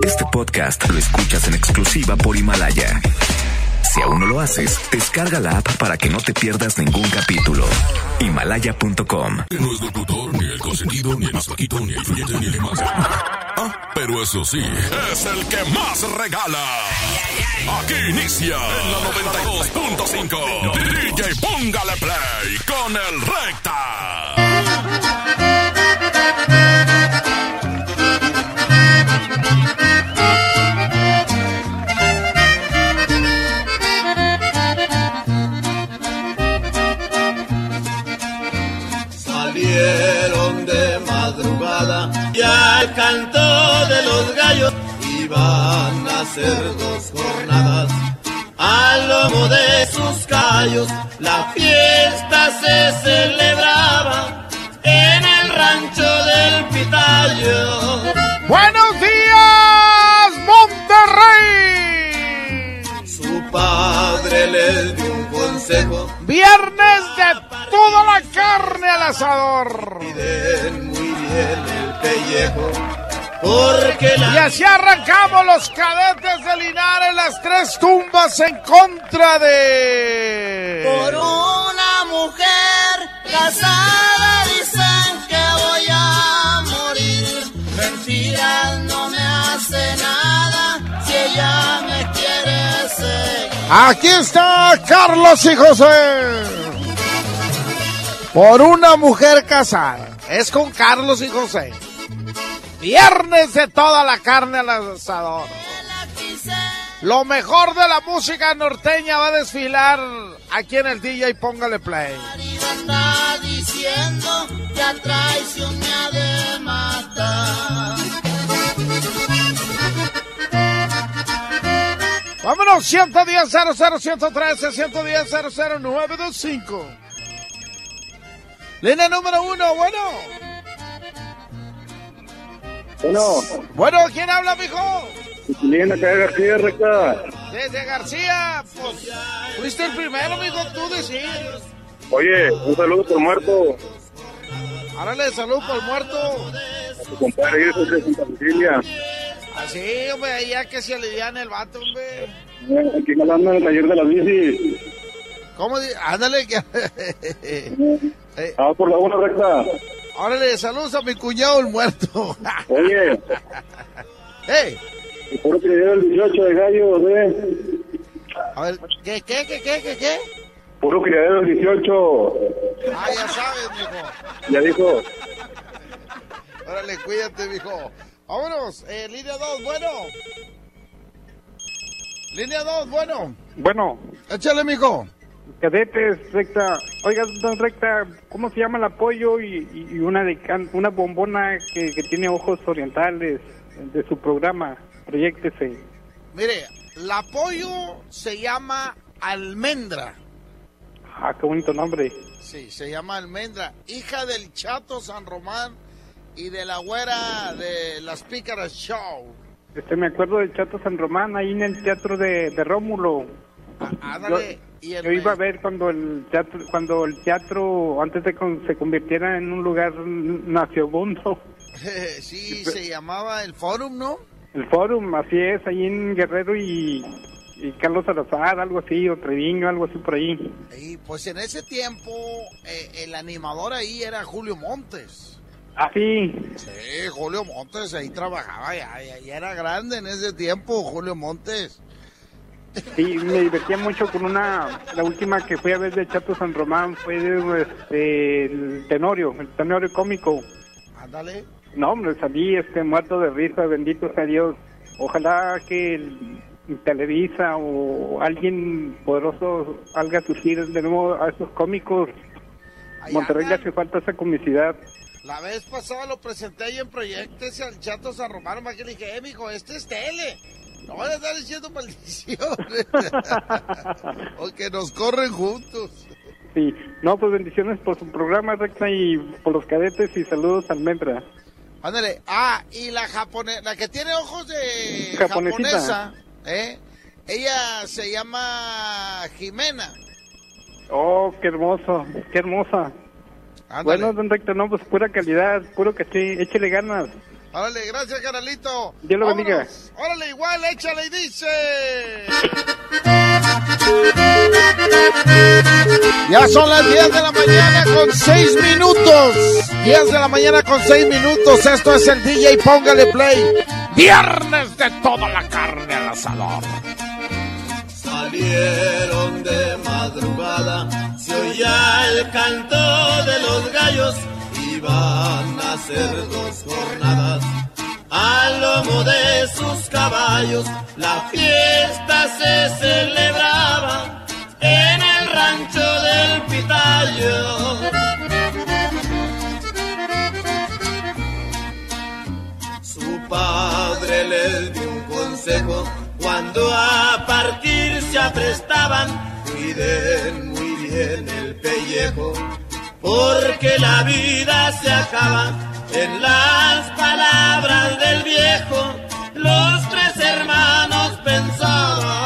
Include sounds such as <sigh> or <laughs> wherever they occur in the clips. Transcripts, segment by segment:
Este podcast lo escuchas en exclusiva por Himalaya. Si aún no lo haces, descarga la app para que no te pierdas ningún capítulo. Himalaya.com. No es locutor, ni el consentido, ni el más flaquito, ni el influyente, ni el más. Ah, pero eso sí, es el que más regala. Aquí inicia en la 92.5. DJ Póngale Play con el Recta. Iban a hacer dos jornadas. Al lomo de sus callos la fiesta se celebraba en el rancho del Pitayo. ¡Buenos días, Monterrey! Su padre les dio un consejo. Viernes de toda la carne al asador. Cuiden muy bien el pellejo. Porque Y así arrancamos los cadetes de Linares, las tres tumbas en contra de... Por una mujer casada dicen que voy a morir. Mentiras no me hace nada si ella me quiere seguir. Aquí está Carlos y José. Por una mujer casada. Es con Carlos y José. Viernes de toda la carne al asador. Lo mejor de la música norteña va a desfilar aquí en el DJ Póngale Play. Vámonos, 110 00 113 110 00 925. Línea número uno, bueno. Bueno, Bueno, ¿quién habla, mijo? Lina acá García Recta. Desde García, pues fuiste el primero, mijo, tú decís. Oye, un saludo por muerto Árale, salud por el muerto. a tu compadre Jesús de Santa Cecilia. Así, hombre, ya que se alivian el vato, hombre. Eh, Aquí hablando en el taller de las bicis. ¿Cómo? Ándale, <laughs> que... Eh, Ah, por la buena recta. Órale, saludos a mi cuñado el muerto. <laughs> Oye, hey, puro que el 18 de gallos, eh. a ver, ¿qué, qué, qué, qué, qué, qué? Puro criadero del 18. Ah, ya sabes, mijo. Ya dijo. Órale, cuídate, mijo. Vámonos, eh, línea 2, bueno. Línea 2, bueno. Bueno, Échale, mijo. Cadetes, recta. Oiga, don recta, ¿cómo se llama el apoyo y, una de can- una bombona que, que tiene ojos orientales de su programa? Proyectese. Mire, el apoyo se llama Almendra. Ah, qué bonito nombre. Sí, se llama Almendra. Hija del Chato San Román y de la güera de las Pícaras Show. Este, me acuerdo del Chato San Román, ahí en el teatro de, de Rómulo. Ah, Ándale. y el Yo iba a ver cuando el teatro, cuando el teatro, antes de que se convirtiera en un lugar nacional, <laughs> sí, se llamaba el Forum, ¿no? el Fórum, así es, ahí en Guerrero y, y Carlos Salazar, algo así, o Treviño, algo así por ahí. Y pues en ese tiempo eh, el animador ahí era Julio Montes. Ah, sí, Sí, Julio Montes ahí trabajaba, ya, ya, ya era grande en ese tiempo, Julio Montes. Sí, me divertía mucho con una, la última que fui a ver de Chato San Román fue de, este, el Tenorio, el Tenorio cómico. Ándale. No, hombre, salí este muerto de risa, bendito sea Dios. Ojalá que el- Televisa o alguien poderoso haga surgir de nuevo a esos cómicos. Ahí Monterrey le hace falta esa comicidad. La vez pasada lo presenté ahí en Proyectes al Chato San Román, más que le dije, eh, mijo, este es tele. No van a estar diciendo maldiciones. <laughs> Porque nos corren juntos. Sí, no, pues bendiciones por su programa, Recta, y por los cadetes y saludos a Almendra. Ándale. Ah, y la japonesa, la que tiene ojos de Japonesita. japonesa, ¿eh? Ella se llama Jimena. Oh, qué hermoso, qué hermosa. Ándale. Bueno, don Recta, no, pues pura calidad, puro que sí, échele ganas. Órale, gracias, caralito. Dios lo bendiga. Órale, igual, échale y dice. Ya son las 10 de la mañana con 6 minutos. 10 de la mañana con 6 minutos. Esto es el DJ Póngale Play. Viernes de toda la carne al asador. Salieron de madrugada, se oía el canto de los gallos, iban a hacer dos jornadas. Al lomo de sus caballos, la fiesta se celebraba en el rancho del Pitayo. Su padre les dio un consejo cuando a partir se aprestaban, cuiden muy bien el pellejo, porque la vida se acaba en las palabras del viejo. Los tres hermanos pensaban.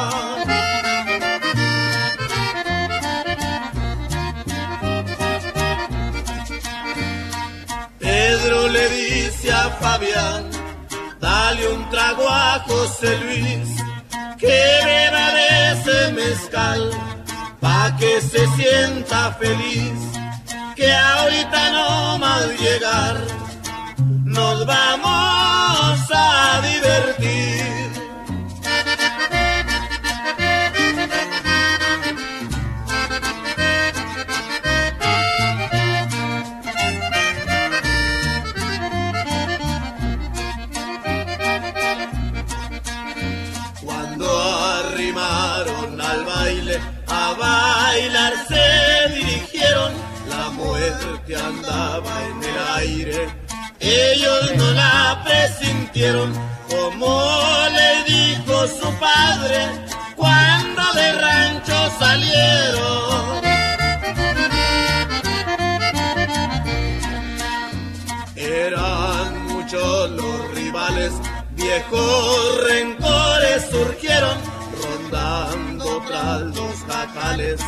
Pedro le dice a Fabián, dale un trago a José Luis, que beba de ese mezcal, pa' que se sienta feliz, que ahorita no más llegar, nos vamos a andaba en el aire. Ellos no la presintieron, como le dijo su padre, cuando de rancho salieron. Eran muchos los rivales, viejos rencores surgieron, rondando tras los jacales.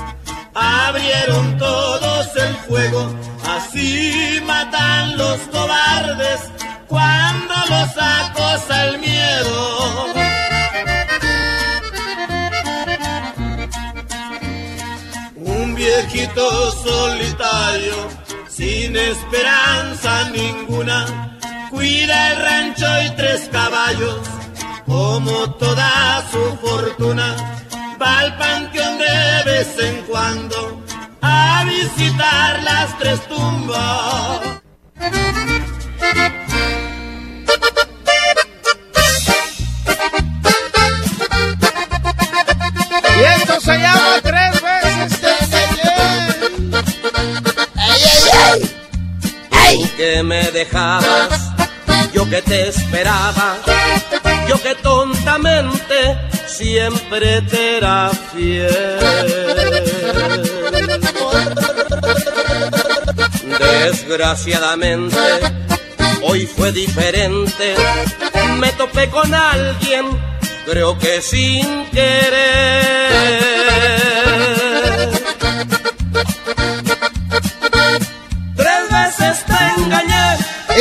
Abrieron todos el fuego, así matan los cobardes cuando los acosa el miedo. Un viejito solitario, sin esperanza ninguna, cuida el rancho y tres caballos, como toda su fortuna, va al panteón de vez en cuando a visitar las tres tumbas. Y esto se llama tres veces te engañé. Tú que me dejabas, yo que te esperaba, yo que tontamente siempre te era fiel. Desgraciadamente, hoy fue diferente, me topé con alguien, creo que sin querer. Tres veces te engañé.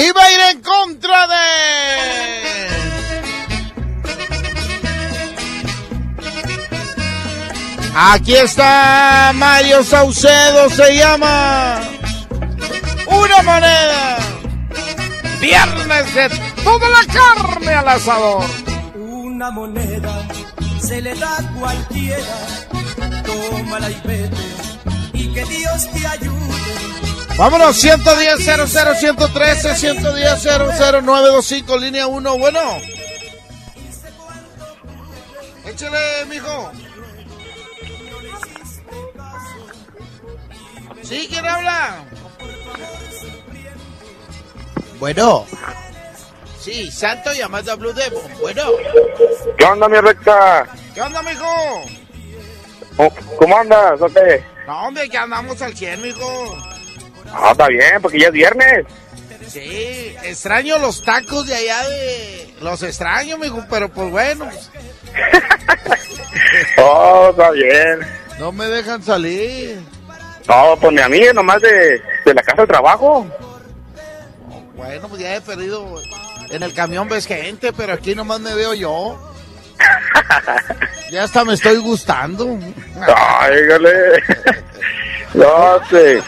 Iba a ir en contra de. Aquí está Mario Saucedo, se llama Una moneda. Viernes de toda la carne al asador. Una moneda se le da a cualquiera. Tómala y vete. Y que Dios te ayude. Vámonos, 110 00 113 110 00 925 línea 1. Bueno. Échale, mijo. ¿Sí? ¿Quién habla? Bueno. Sí, Santo llamando a Blue Demon. Bueno. ¿Qué onda, mi recta? ¿Qué onda, mijo? ¿Cómo- ¿Cómo andas? ¿O qué? No, hombre, que andamos al 100, mijo. Ah, está bien, porque ya es viernes. Sí, extraño los tacos de allá de... Los extraño, mijo, pero pues bueno. <laughs> Oh, está bien. No me dejan salir. No, pues ni a mí, nomás de, de la casa de trabajo. Bueno, pues ya he perdido En el camión ves gente, pero aquí nomás me veo yo. <laughs> Ya hasta me estoy gustando. Ay, <laughs> No sé.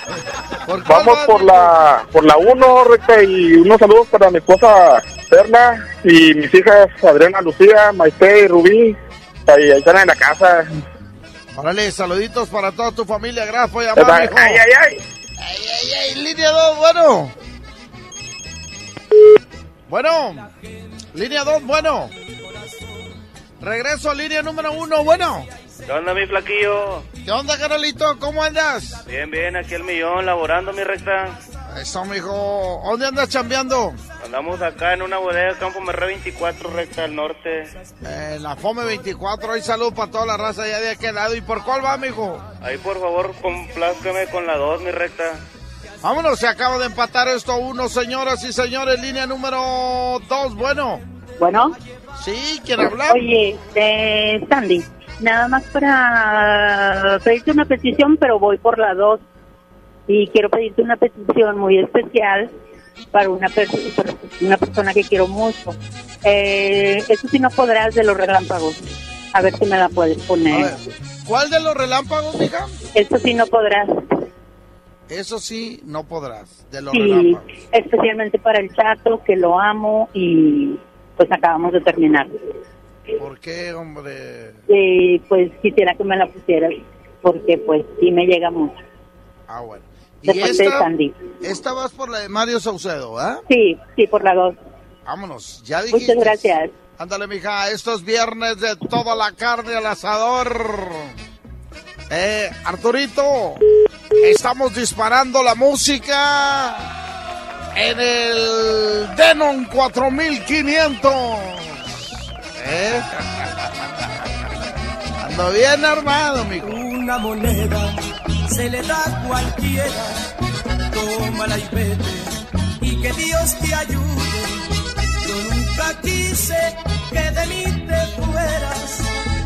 Vamos por la por la 1, recta, y unos saludos para mi esposa Perla y mis hijas Adriana, Lucía, Maite y Rubí. Ahí, están en la casa. Órale, saluditos para toda tu familia. Gracias por llamar, ay, ay, ay, ay. Ay, ay, ay, línea 2, bueno. Bueno, línea 2, bueno. Regreso a línea número 1, bueno. ¿Qué onda, mi flaquillo? ¿Qué onda, Carolito? ¿Cómo andas? Bien, bien, aquí el millón, laborando, mi recta. Eso, mijo. ¿Dónde andas chambeando? Andamos acá en una bodega, Campo Merre 24, recta al norte. Eh, la FOME 24, hay salud para toda la raza allá de aquel lado. ¿Y por cuál va, mijo? Ahí, por favor, complázcame con la 2, mi recta. Vámonos, se acaba de empatar esto uno, señoras y señores. Línea número 2, bueno. Bueno. Sí, ¿quién habla? Oye, eh, Sandy, nada más para pedirte una petición, pero voy por la 2. Y quiero pedirte una petición muy especial para una, una persona que quiero mucho. Eh, eso sí no podrás de los relámpagos. A ver si me la puedes poner. ¿Cuál de los relámpagos, hija? Eso sí no podrás. Eso sí no podrás, de los sí, especialmente para el chato, que lo amo y pues acabamos de terminar. ¿Por qué, hombre? Eh, pues quisiera que me la pusieras, porque pues sí me llega mucho. Ah, bueno. ¿Y esta, esta vas por la de Mario Saucedo, ¿ah? Sí, sí, por la dos. Vámonos, ya dijiste. Muchas gracias. Ándale, mija, estos viernes de toda la carne al asador. Eh, Arturito, estamos disparando la música en el Denon 4500. ¿Eh? Ando bien armado, mijo. Una moneda se le da a cualquiera. Tómala y vete y que Dios te ayude. Yo nunca quise que de mí te fueras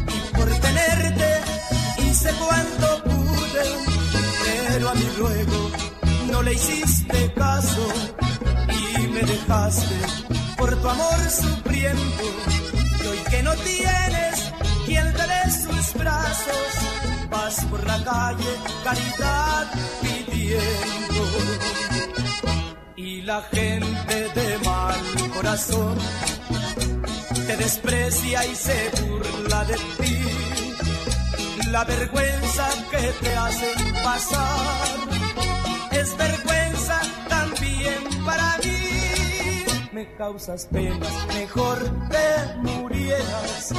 y por tenerte hice cuanto pude, pero a mi ruego no le hiciste caso y me dejaste por tu amor sufriendo. Y que no tienes quien te dé sus brazos, vas por la calle caridad pidiendo. Y la gente de mal corazón te desprecia y se burla de ti. La vergüenza que te hacen pasar es vergüenza Me causas penas, mejor te murieras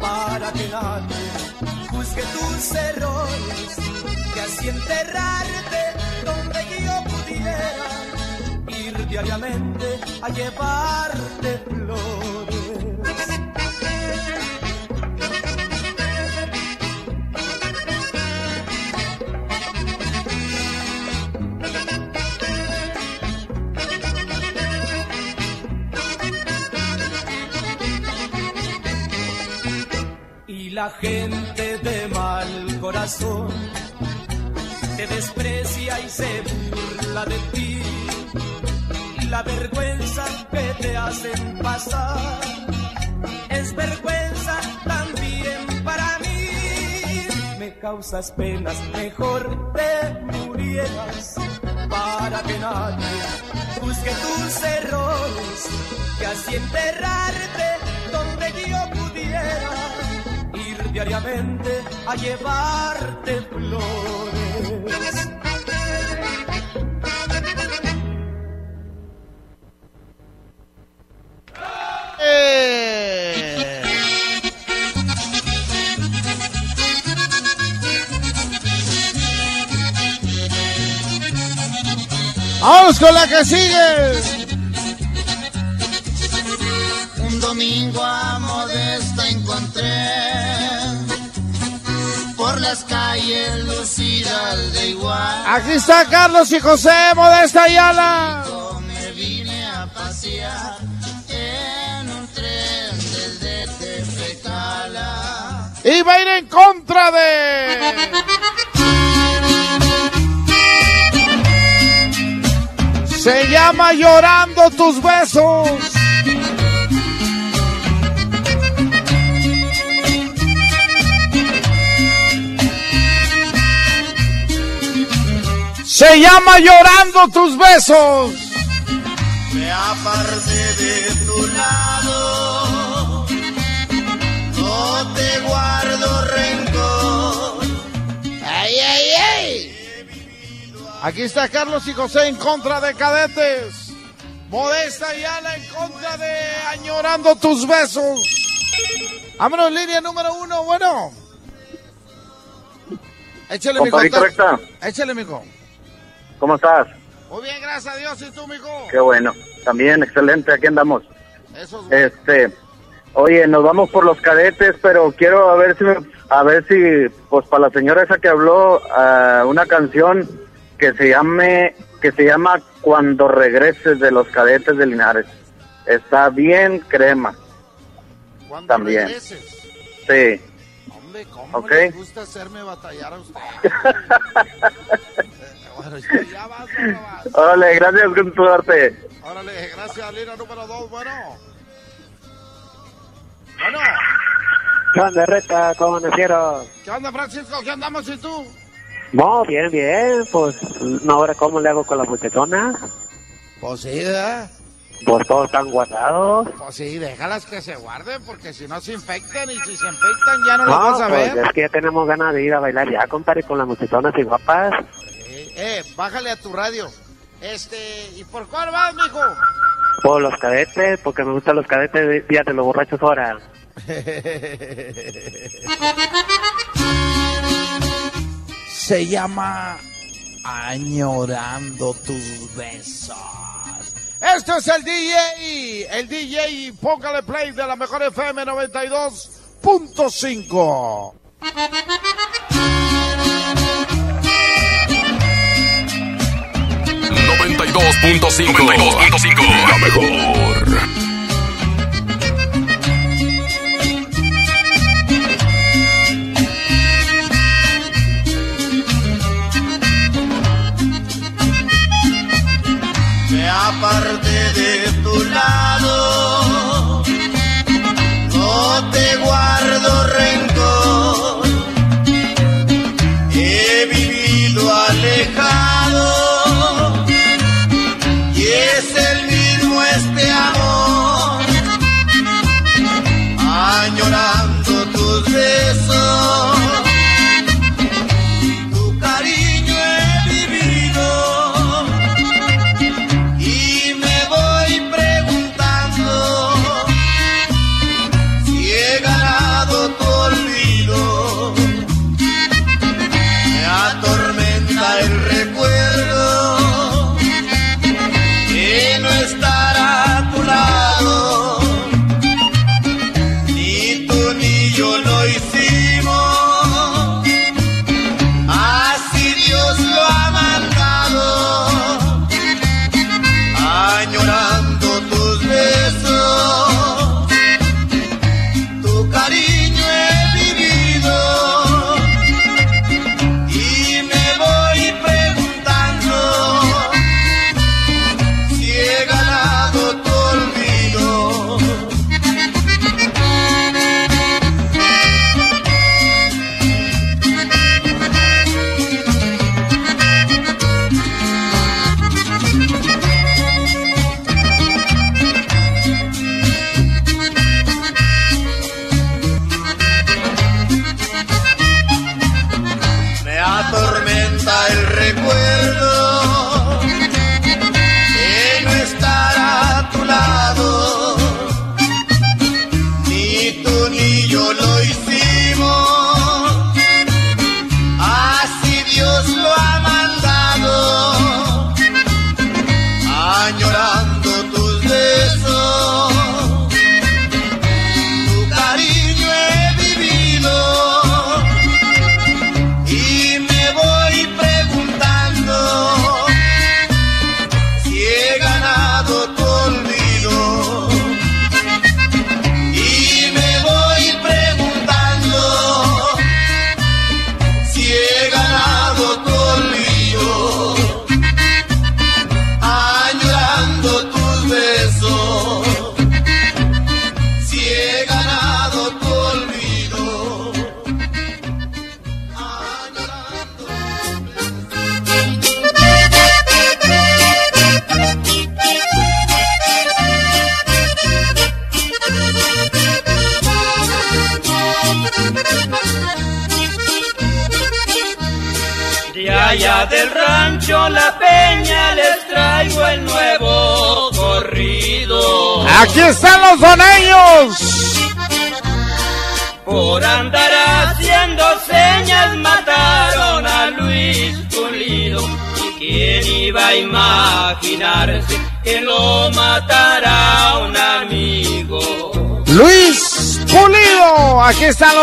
para que nadie busque tus errores, que así enterrarte donde yo pudiera ir diariamente a llevarte flores. La gente mal corazón te desprecia y se burla de ti. La vergüenza que te hacen pasar es vergüenza también para mí. Me causas penas, mejor te murieras para que nadie busque tus errores, que así enterrarte donde yo pudiera diariamente a llevarte flores. Eh. Vamos con la que sigue. Un domingo a Modesta las calles lucidas de igual. Aquí está Carlos y José Modesta Ayala. Me vine a pasear en un tren desde Tepecala. Iba a ir en contra de... Se llama Llorando tus besos. Se llama Llorando tus besos. Me aparte de tu lado, no te guardo rencor. ¡Ay, ay, ay! Aquí está Carlos y José en contra de cadetes. Modesta y Ana en contra de Añorando tus besos. Vámonos, línea número uno, bueno. Échale. Compadrito recta. Échale, mijo. ¿Cómo estás? Muy bien, gracias a Dios. ¿Y tú, mijo? Qué bueno. También, excelente. Aquí andamos. Eso es bueno. Este, oye, nos vamos por los cadetes, pero quiero a ver si, a ver si, pues para la señora esa que habló, ah, una canción que se llame, que se llama Cuando regreses de los cadetes de Linares. Está bien crema. Cuando también. regreses. Sí. Hombre, ¿cómo Ok. le gusta hacerme batallar a usted? <laughs> Órale, gracias con tu arte. Órale, gracias, línea número dos, bueno. Bueno, ¿Qué onda, Reta? ¿Cómo amanecieron? ¿qué onda, Francisco? ¿Qué andamos y tú? No, bien, bien. Pues, no, ahora, ¿cómo le hago con la muchachona? Pues sí, ¿eh? Pues todos están guardados. Pues sí, déjalas que se guarden, porque si no se infectan y si se infectan ya no las vas a pues ver. es que ya tenemos ganas de ir a bailar ya, compadre, con las muchachonas y guapas. Eh, bájale a tu radio. Este, ¿y por cuál vas, mijo? Por los cadetes, porque me gustan los cadetes de los borrachos ahora. Se llama Añorando tus besos. Esto es el DJ, el DJ, póngale play de la mejor FM 92.5. La mejor. Me aparte de tu lado, no te guardo rencor. He vivido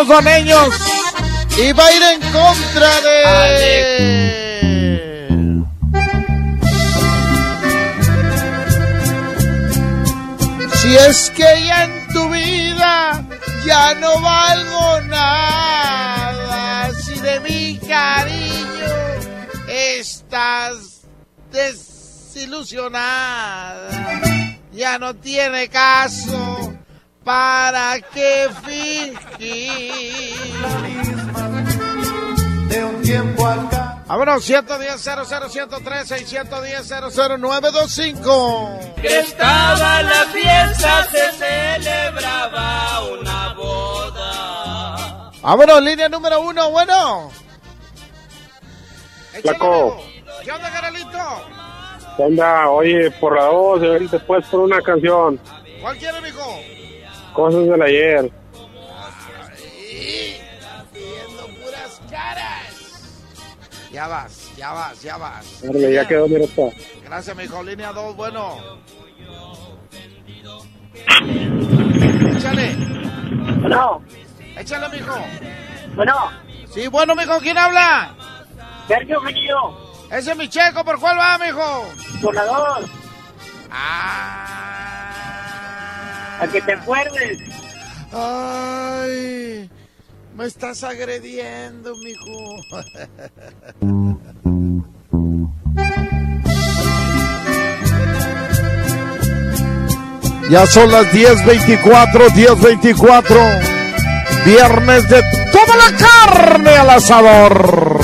los doneños. Y va a ir en contra de... Si es que ya en tu vida ya no valgo nada, si de mi cariño estás desilusionada, ya no tiene caso para qué acá. Vámonos, 110 00 113 y 110 00925. Que estaba la fiesta, se celebraba una boda. Vámonos, línea número uno, bueno. Flaco. ¿Qué onda, Carolito? ¿Qué onda? Oye, por la voz, después por una canción. ¿Cuál quiere, mijo? Cosas del ayer. Ya quedó. Gracias, mijo. Línea 2, bueno. Échale. Bueno, Échale, mijo. bueno, Sí, bueno, mijo, ¿quién habla? Sergio Genillo, Ese es mi checo, ¿por cuál va, mijo? por la dos, Ah. a que te acuerdes. Ay, me estás agrediendo, mijo. <laughs> Ya son las 10.24, 10.24. Viernes de toda la carne al asador.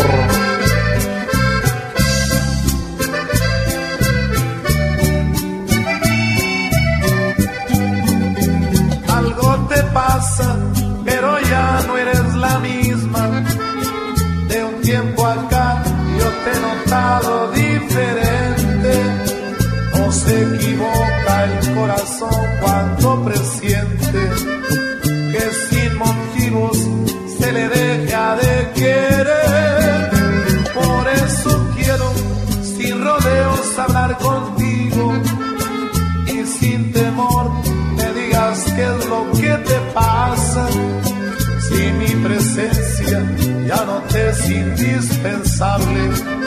sable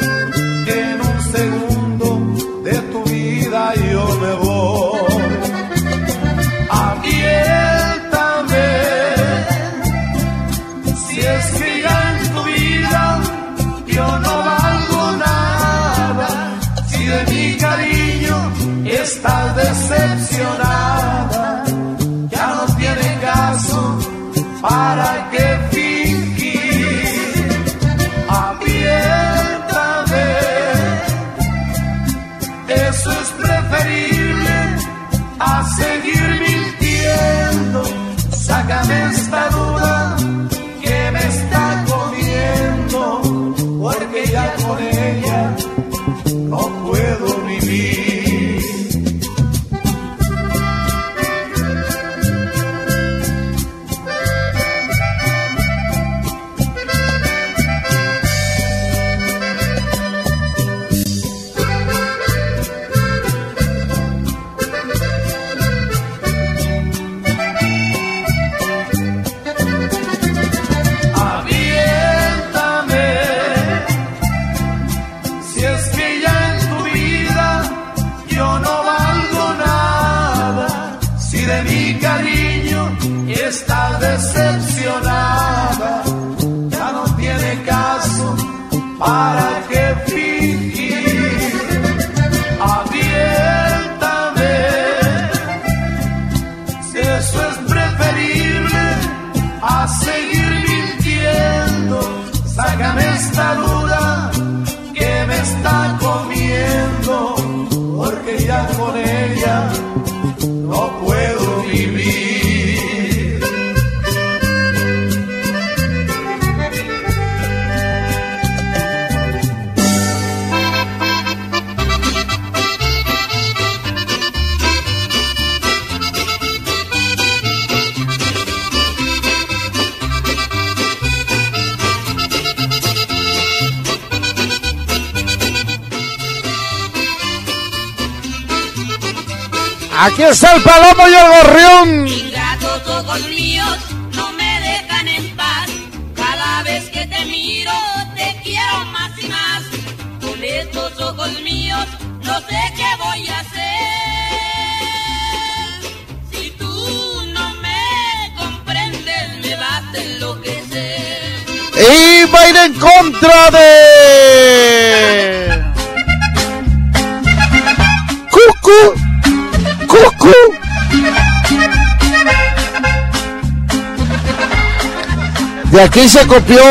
De aquí se copió.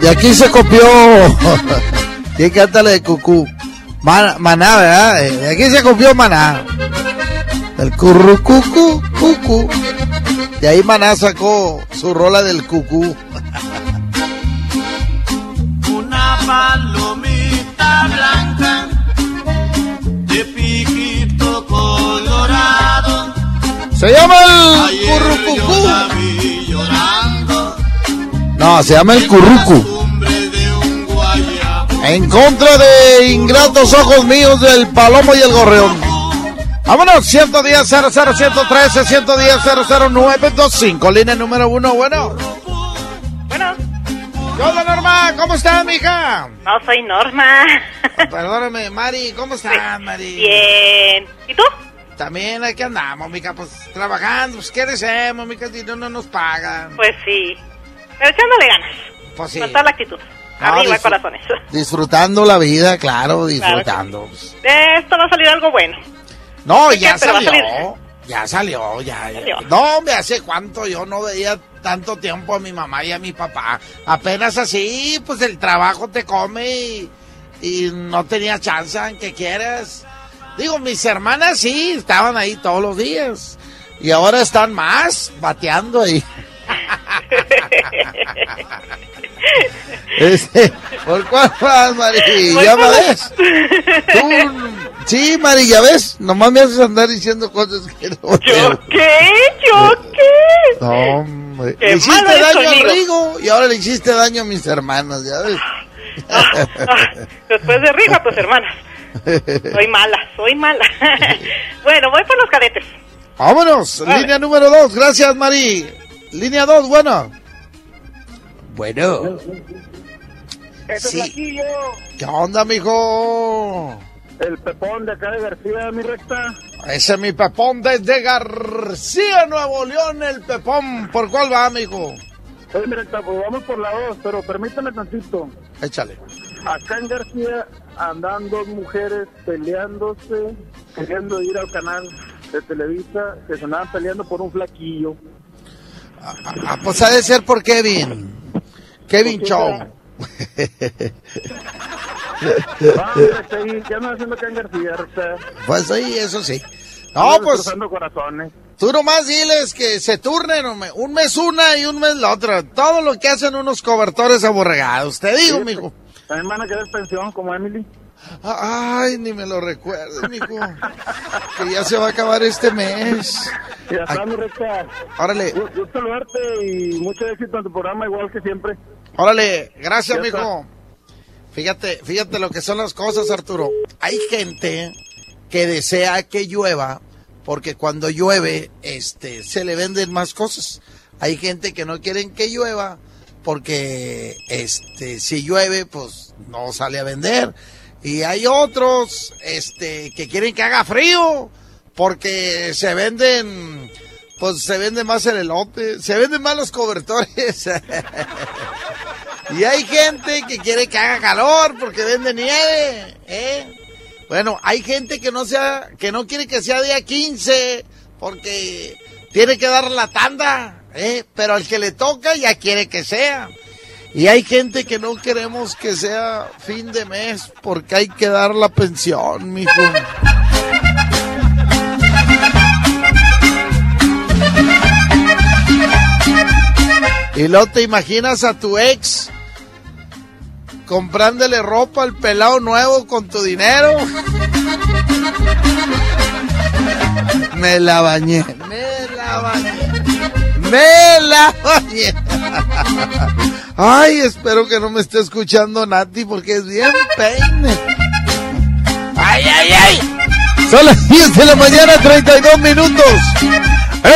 De aquí se copió. ¿Quién canta la de Cucú? Man- maná, ¿verdad? Eh, De aquí se copió Maná. El curru cucu, cucu. De ahí Maná sacó su rola del cucú. <laughs> Una palomita blanca de piquito colorado. Se llama el Ayer currucucú. No, se llama el currucu. En contra de ingratos ojos míos del palomo y el gorreón. Vámonos, 110 00 113 110 00925, línea número uno, bueno. Bueno. ¿Qué onda, Norma? ¿Cómo estás, mija? No, soy Norma. <laughs> Perdóname, Mari, ¿cómo estás, Mari? Bien. ¿Y tú? También aquí andamos, mija, pues trabajando, pues qué deseamos, mija, si no, no nos pagan. Pues sí. Pero echándole ganas. Pues sí. Con toda la actitud. No, Arriba, corazones. <laughs> Disfrutando la vida, claro, disfrutando. De esto va a salir algo bueno. No, ya salió. Ya salió, ya, ya. Salió. No, me hace cuánto yo no veía tanto tiempo a mi mamá y a mi papá. Apenas así, pues el trabajo te come y, y no tenía chance en que quieras. Digo, mis hermanas sí, estaban ahí todos los días. Y ahora están más bateando ahí. Este, ¿Por cuál vas, Mari? ¿Ya ves? Tú, sí, Mari, ya ves. Nomás me haces andar diciendo cosas que no ¿Yo qué? ¿Yo qué? No, hombre. Le hiciste daño conmigo. Rigo y ahora le hiciste daño a mis hermanas, ¿ya ves? Después de Rigo, tus hermanas. Soy mala, soy mala. <laughs> bueno, voy por los cadetes. Vámonos, línea número dos. Gracias, Mari. Línea dos, bueno. Bueno. Sí. ¿Qué onda, mijo? El pepón de acá de García, mi recta. Ese es mi Pepón desde García, Nuevo León, el Pepón. ¿Por cuál va, mijo? Oye, mi recta, pues vamos por la dos, pero permítame tantito. Échale. Acá en García andan dos mujeres peleándose, queriendo ir al canal de Televisa, que se andaban peleando por un flaquillo. Ah, pues ha de ser por Kevin. Kevin ¿Por qué Show. Vamos, mi recta, ¿y ¿qué andan haciendo en García? Pues sí, eso sí. No, pues corazones. tú nomás diles que se turnen un mes una y un mes la otra. Todo lo que hacen unos cobertores aborregados. Te digo, Sí, mijo. También van a querer pensión, como Emily. Ay, ni me lo recuerdes, mijo. Que ya se va a acabar este mes. Ya está, mi recta. Órale. Gu- Gusto saludarte y mucho éxito en tu programa, igual que siempre. Órale, gracias, Ya está. mijo. Fíjate, fíjate lo que son las cosas, Arturo. Hay gente que desea que llueva porque cuando llueve, este, se le venden más cosas. Hay gente que no quieren que llueva porque, este, si llueve, pues no sale a vender. Y hay otros, este, que quieren que haga frío porque se venden, pues se vende más el elote, se venden más los cobertores. <laughs> Y hay gente que quiere que haga calor porque vende nieve, ¿eh? Bueno, hay gente que no sea, que no quiere que sea día 15 porque tiene que dar la tanda, ¿eh? Pero al que le toca ya quiere que sea. Y hay gente que no queremos que sea fin de mes porque hay que dar la pensión, mijo. Y luego te imaginas a tu ex comprándole ropa al pelado nuevo con tu dinero. Me la bañé, me la bañé, me la bañé. Ay, espero que no me esté escuchando Nati porque es bien peine. Ay, ay, ay. Son las 10 de la mañana, 32 minutos.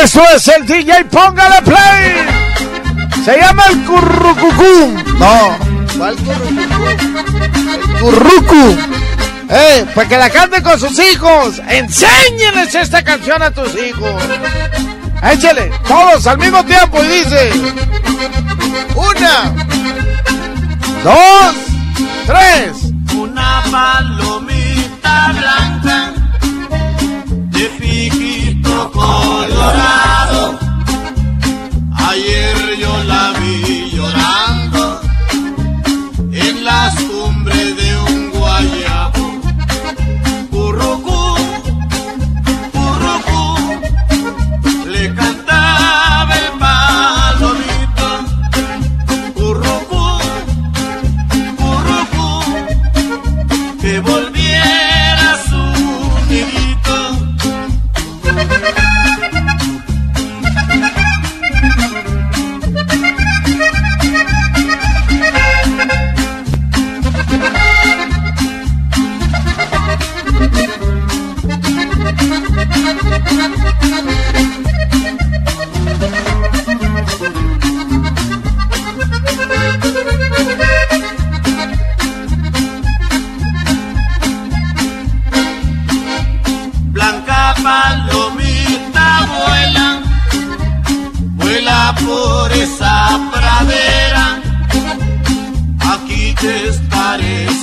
Eso es el DJ, póngale play. Se llama el currucucú. No, ¿cuál currucucú? El currucu. Eh, pues que la cante con sus hijos. Enséñenles esta canción a tus hijos. Échale, todos al mismo tiempo y dice. Una, dos, tres. Una palomita blanca de piquito colorado. Ayer yo la vi llorando en las Blanca palomita vuela, vuela por esa pradera. Aquí te estaré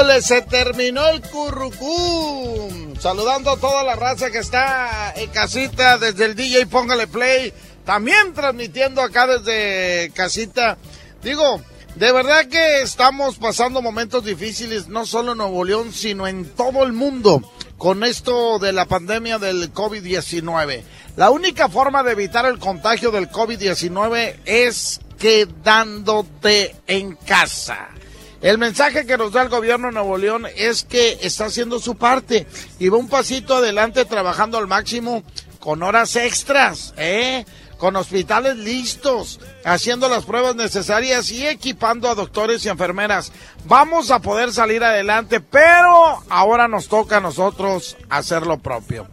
Se terminó el currucú. Saludando a toda la raza que está en casita desde el DJ Póngale Play. También transmitiendo acá desde casita. Digo, de verdad que estamos pasando momentos difíciles, no solo en Nuevo León, sino en todo el mundo, con esto de la pandemia del COVID-19. La única forma de evitar el contagio del COVID-19 es quedándote en casa. El mensaje que nos da el gobierno de Nuevo León es que está haciendo su parte y va un pasito adelante trabajando al máximo con horas extras, ¿eh? con hospitales listos, haciendo las pruebas necesarias y equipando a doctores y enfermeras. Vamos a poder salir adelante, pero ahora nos toca a nosotros hacer lo propio.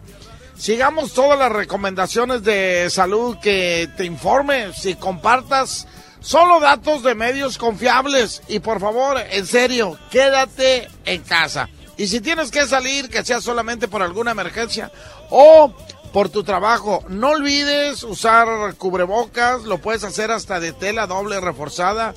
Sigamos todas las recomendaciones de salud que te informe, si compartas solo datos de medios confiables y por favor, en serio, quédate en casa. Y si tienes que salir, que sea solamente por alguna emergencia o por tu trabajo, no olvides usar cubrebocas, lo puedes hacer hasta de tela doble reforzada.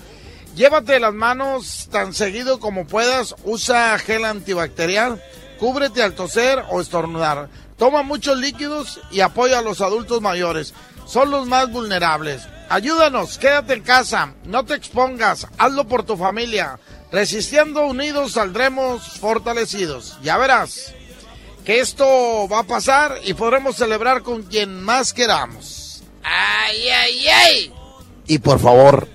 Llévate las manos tan seguido como puedas, usa gel antibacterial, cúbrete al toser o estornudar. Toma muchos líquidos y apoya a los adultos mayores. Son los más vulnerables. Ayúdanos, quédate en casa, no te expongas, hazlo por tu familia. Resistiendo unidos saldremos fortalecidos. Ya verás que esto va a pasar y podremos celebrar con quien más queramos. ¡Ay, ay, ay! Y por favor,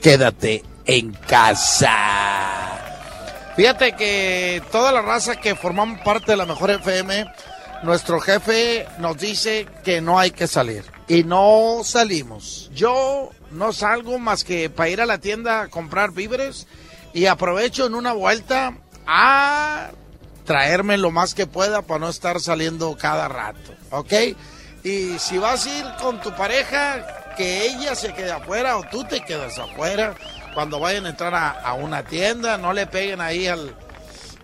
quédate en casa. Fíjate que toda la raza que formamos parte de la mejor FM, nuestro jefe nos dice que no hay que salir. Y no salimos. Yo no salgo más que para ir a la tienda a comprar víveres y aprovecho en una vuelta a traerme lo más que pueda para no estar saliendo cada rato, ¿ok? Y si vas a ir con tu pareja, que ella se quede afuera o tú te quedes afuera cuando vayan a entrar a, una tienda, no le peguen ahí al,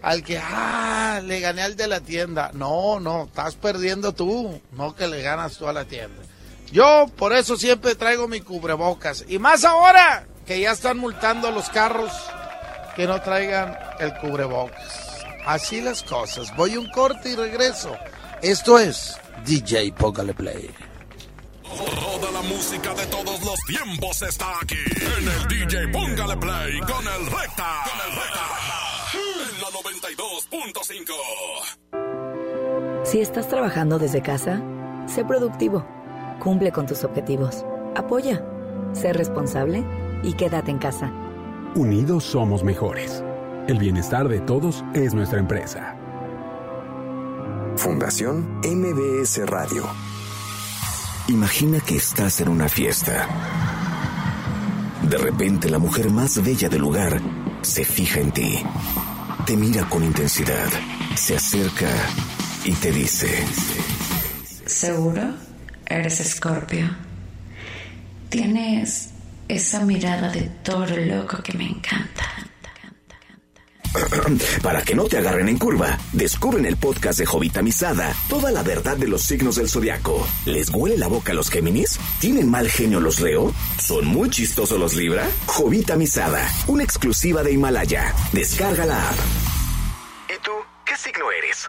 al que, ah, le gané al de la tienda. No, no, estás perdiendo tú, no que le ganas tú a la tienda. Yo por eso siempre traigo mi cubrebocas. Y más ahora que ya están multando los carros que no traigan el cubrebocas. Así las cosas. Voy un corte y regreso. Esto es DJ Póngale Play. Toda la música de todos los tiempos está aquí en el DJ Póngale Play con el Recta. Con el Recta. En la 92.5. Si estás trabajando desde casa, sé productivo. Cumple con tus objetivos. Apoya. Sé responsable y quédate en casa. Unidos somos mejores. El bienestar de todos es nuestra empresa. Fundación MBS Radio. Imagina que estás en una fiesta. De repente la mujer más bella del lugar se fija en ti. Te mira con intensidad. Se acerca y te dice... ¿Seguro? Eres Escorpio. Tienes esa mirada de toro loco que me encanta. <clears throat> Para que no te agarren en curva, descubren el podcast de Jovita Misada, toda la verdad de los signos del zodiaco. ¿Les huele la boca a los Géminis? ¿Tienen mal genio los Leo? ¿Son muy chistosos los Libra? Jovita Misada, una exclusiva de Himalaya. Descarga la app. ¿Y tú qué signo eres?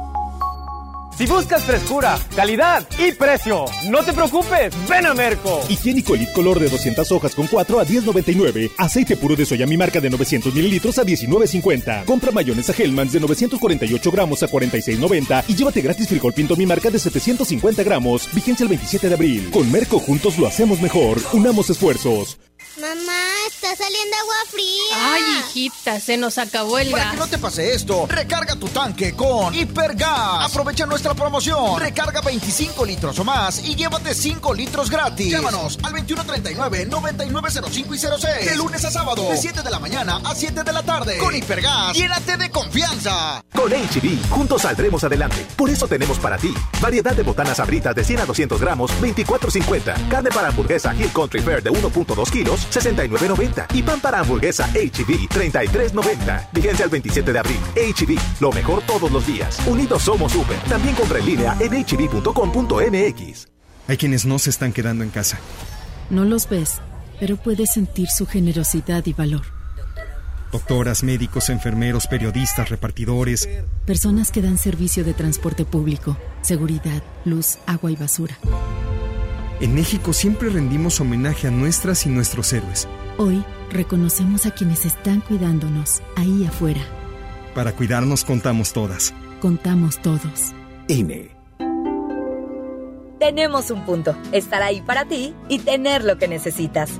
Si buscas frescura, calidad y precio, no te preocupes, ven a Merco. Higiénico Elite Color de 200 hojas con 4 a 10.99. Aceite puro de soya mi marca de 900 mililitros a 19.50. Compra mayonesa Hellmann's de 948 gramos a 46.90 y llévate gratis frijol pinto mi marca de 750 gramos. Vigencia el 27 de abril. Con Merco juntos lo hacemos mejor. Unamos esfuerzos. Mamá, está saliendo agua fría. Ay, hijita, se nos acabó el Para gas. que no te pase esto, recarga tu tanque con Hipergas. Aprovecha nuestra promoción. Recarga 25 litros o más y llévate 5 litros gratis. Llámanos al 2139-9905 y 06. De lunes a sábado, de 7 de la mañana a 7 de la tarde. Con Hipergas, llénate de confianza. Con HB, juntos saldremos adelante. Por eso tenemos para ti variedad de botanas abritas de 100 a 200 gramos, 24.50. Carne para hamburguesa Hill Country Fair de 1.2 kilos, 69.90. Y pan para hamburguesa HB, 33.90. Vigencia el 27 de abril. HB, lo mejor todos los días. Unidos somos super. También compra en línea en hb.com.mx. Hay quienes no se están quedando en casa. No los ves, pero puedes sentir su generosidad y valor. Doctoras, médicos, enfermeros, periodistas, repartidores. Personas que dan servicio de transporte público, seguridad, luz, agua y basura. En México siempre rendimos homenaje a nuestras y nuestros héroes. Hoy reconocemos a quienes están cuidándonos ahí afuera. Para cuidarnos contamos todas. Contamos todos. INE. Tenemos un punto, estar ahí para ti y tener lo que necesitas.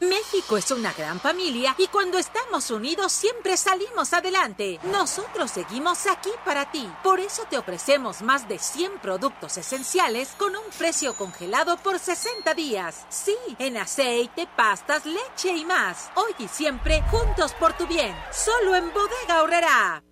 México es una gran familia y cuando estamos unidos siempre salimos adelante. Nosotros seguimos aquí para ti. Por eso te ofrecemos más de 100 productos esenciales con un precio congelado por 60 días. Sí, en aceite, pastas, leche y más. Hoy y siempre juntos por tu bien. Solo en Bodega Horrera.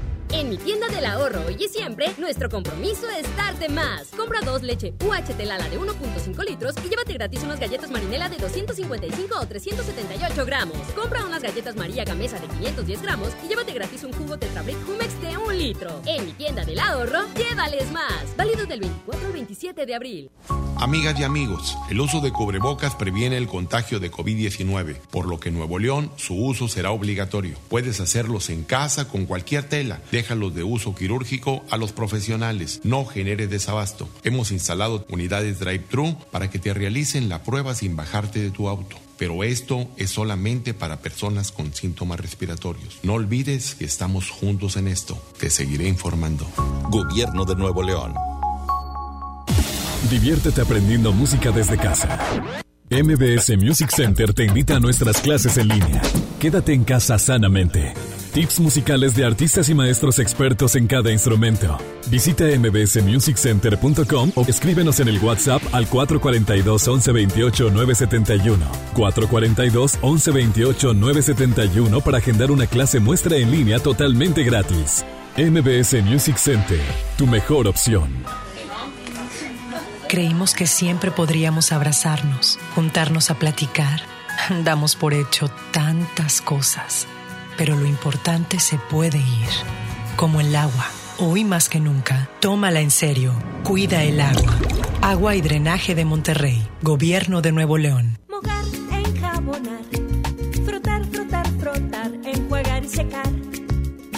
En mi tienda del ahorro hoy y siempre, nuestro compromiso es darte más. Compra dos leche UHT Lala de 1.5 litros y llévate gratis unas galletas marinela de 255 o 378 gramos. Compra unas galletas María Gamesa de 510 gramos y llévate gratis un jugo Tetrabric Humex de 1 litro. En mi tienda del ahorro, llévales más. Válido del 24 al 27 de abril. Amigas y amigos, el uso de cubrebocas previene el contagio de COVID-19, por lo que en Nuevo León su uso será obligatorio. Puedes hacerlos en casa con cualquier tela déjalos de uso quirúrgico a los profesionales. No genere desabasto. Hemos instalado unidades drive-thru para que te realicen la prueba sin bajarte de tu auto. Pero esto es solamente para personas con síntomas respiratorios. No olvides que estamos juntos en esto. Te seguiré informando. Gobierno de Nuevo León. Diviértete aprendiendo música desde casa. MBS Music Center te invita a nuestras clases en línea. Quédate en casa sanamente. Tips musicales de artistas y maestros expertos en cada instrumento. Visita mbsmusiccenter.com o escríbenos en el WhatsApp al 442 1128 971. 442 1128 971 para agendar una clase muestra en línea totalmente gratis. MBS Music Center, tu mejor opción. Creímos que siempre podríamos abrazarnos, juntarnos a platicar. Damos por hecho tantas cosas pero lo importante se puede ir, como el agua. Hoy más que nunca, tómala en serio. Cuida el agua. Agua y drenaje de Monterrey. Gobierno de Nuevo León. Mojar, enjabonar. Frotar, frotar, frotar. Enjuagar y secar.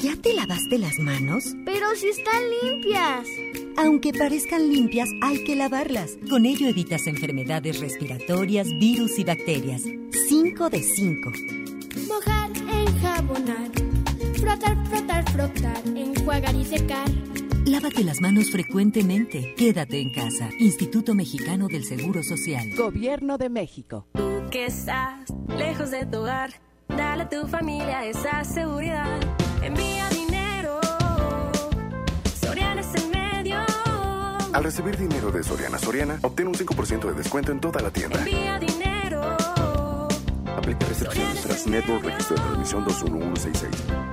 ¿Ya te lavaste las manos? Pero si están limpias. Aunque parezcan limpias, hay que lavarlas. Con ello evitas enfermedades respiratorias, virus y bacterias. 5 de 5. Mojar, enjabonar. Frotar, frotar, frotar. Enjuagar y secar. Lávate las manos frecuentemente. Quédate en casa. Instituto Mexicano del Seguro Social. Gobierno de México. Tú que estás lejos de tu hogar, dale a tu familia esa seguridad. Envía dinero. Soriana es el medio. Al recibir dinero de Soriana Soriana, obtén un 5% de descuento en toda la tienda. Envía dinero. Aplica restricciones tras Network Registro de Transmisión 21166.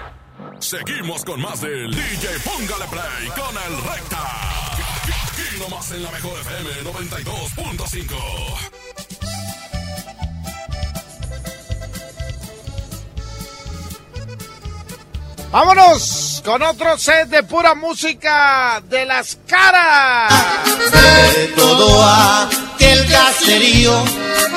Seguimos con más del DJ Póngale Play con el Recta. Aquí nomás en la mejor FM 92.5. Vámonos con otro set de pura música de las caras. De todo aquel caserío,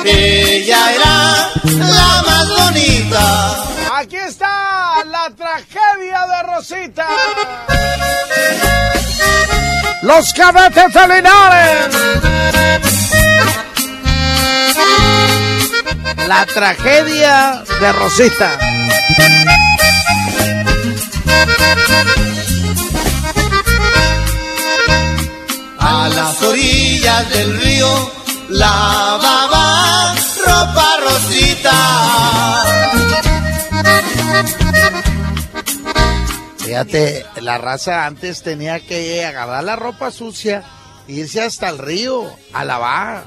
ella era la más bonita. Aquí está la tragedia de Rosita. Los cadetes de Linares. La tragedia de Rosita. A las orillas del río lavaba ropa Fíjate, la raza antes tenía que agarrar la ropa sucia e irse hasta el río a lavar.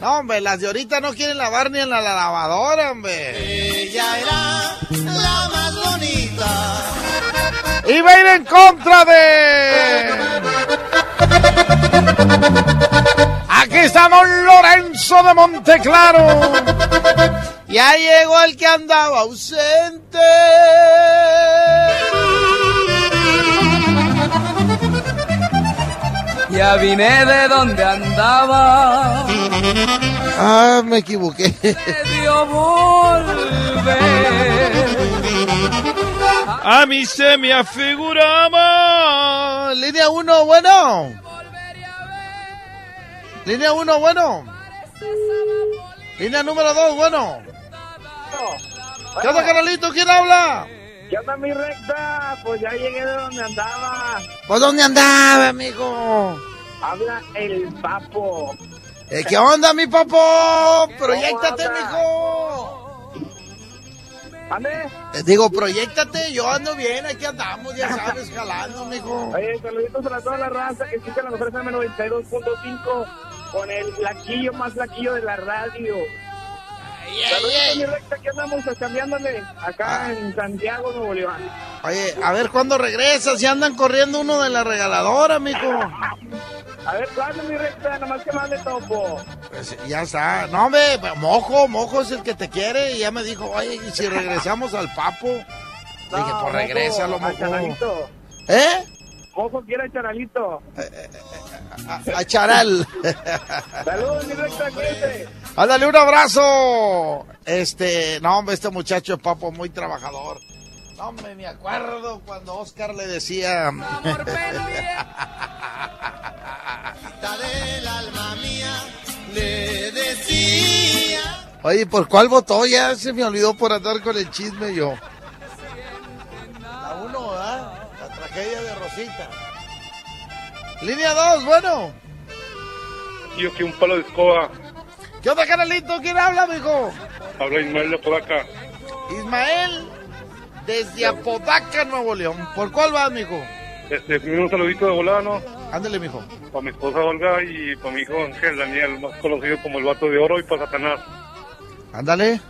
No, hombre, las de ahorita no quieren lavar ni en la lavadora, hombre. Ella era la más bonita. Iba a ir en contra de... Aquí estamos Lorenzo de Monteclaro. Ya llegó el que andaba ausente. Ya vine de donde andaba. Ah, me equivoqué. Medio volver. A mí se me afiguraba. Línea 1, bueno. Línea 1, bueno. Línea número 2, bueno. ¿Qué onda, Carolito? ¿Quién habla? ¿Qué onda, mi recta? Pues ya llegué de donde andaba. ¿Pues dónde andaba, amigo? Habla el papo. Eh, ¿Qué onda, mi papo? Proyectate, mijo. ¿Ande? Eh, Digo, proyectate, yo ando bien, aquí andamos, ya sabes, jalando, mijo. Oye, saluditos a toda la raza que escucha la mejor FM 92.5 con el flaquillo más flaquillo de la radio. Recta, que andamos cambiándole acá en Santiago, Nuevo León. Oye, a ver cuándo regresas, ya andan corriendo uno de la regaladora, mijo. A ver, ¿cuándo, mi recta? Nomás que mande topo. Pues, ya está. No, hombre, mojo, mojo es el que te quiere. Y ya me dijo, oye, ¿y si regresamos al papo? Dije, pues regrésalo, Mojo, a mojo. Charalito. ¿Eh? Mojo quiere a Charal. Saludos, mi recta. Ándale un abrazo. Este, no, hombre, este muchacho es papo muy trabajador. No, hombre, me acuerdo cuando Oscar le decía. del alma mía le decía. Oye, ¿por cuál votó? Ya se me olvidó por andar con el chisme yo. <laughs> La uno, ¿verdad? La tragedia de Rosita. Línea 2, bueno. Yo que un palo de escoba. ¿Qué onda, canalito? ¿Quién habla, mijo? Habla Ismael de Podaca. Ismael, desde Apodaca, Nuevo León. ¿Por cuál vas, mijo? Este, primero un saludito de volada, ¿no? Ándale, mijo. Para mi esposa Olga y para mi hijo Ángel Daniel, más conocido como el vato de oro, y para Satanás. Ándale.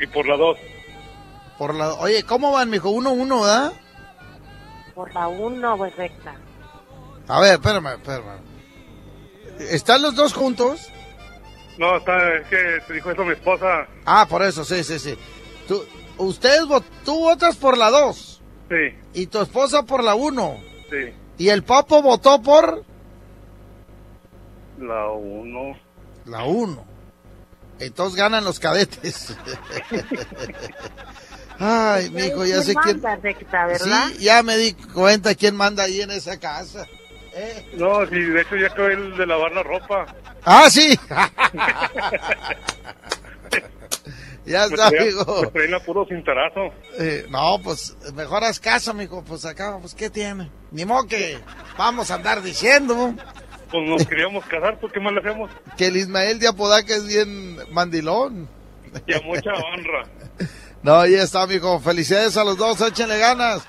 Y por la dos. Por la... Oye, ¿cómo van, mijo? Uno, uno, ¿verdad? Por la 1, pues recta. A ver, espérame, espérame. ¿Están los dos juntos? No, está, es que te dijo eso mi esposa. Ah, por eso, sí, sí, sí. Tú, ustedes, vo- tú votas por la 2 Sí, y tu esposa por la 1. sí. Y el papo votó por La uno. la 1. Entonces ganan los cadetes. <laughs> Ay, mijo, ya sé quién. manda, recta, ¿verdad? Sí, ya me di cuenta quién manda ahí en esa casa. No, sí, de hecho ya acabé el de lavar la ropa. Ah, sí. <laughs> ya está, traía- amigo. Me puro cintarazo. Eh, no, pues mejor haz caso, mijo. Pues acá, pues ¿qué tiene? Ni modo que vamos a andar diciendo Pues nos queríamos casar, ¿tú qué más le hacemos? que el Ismael de Apodaca es bien mandilón. Y a mucha honra. No, ahí está, mijo. Felicidades a los dos, échenle ganas.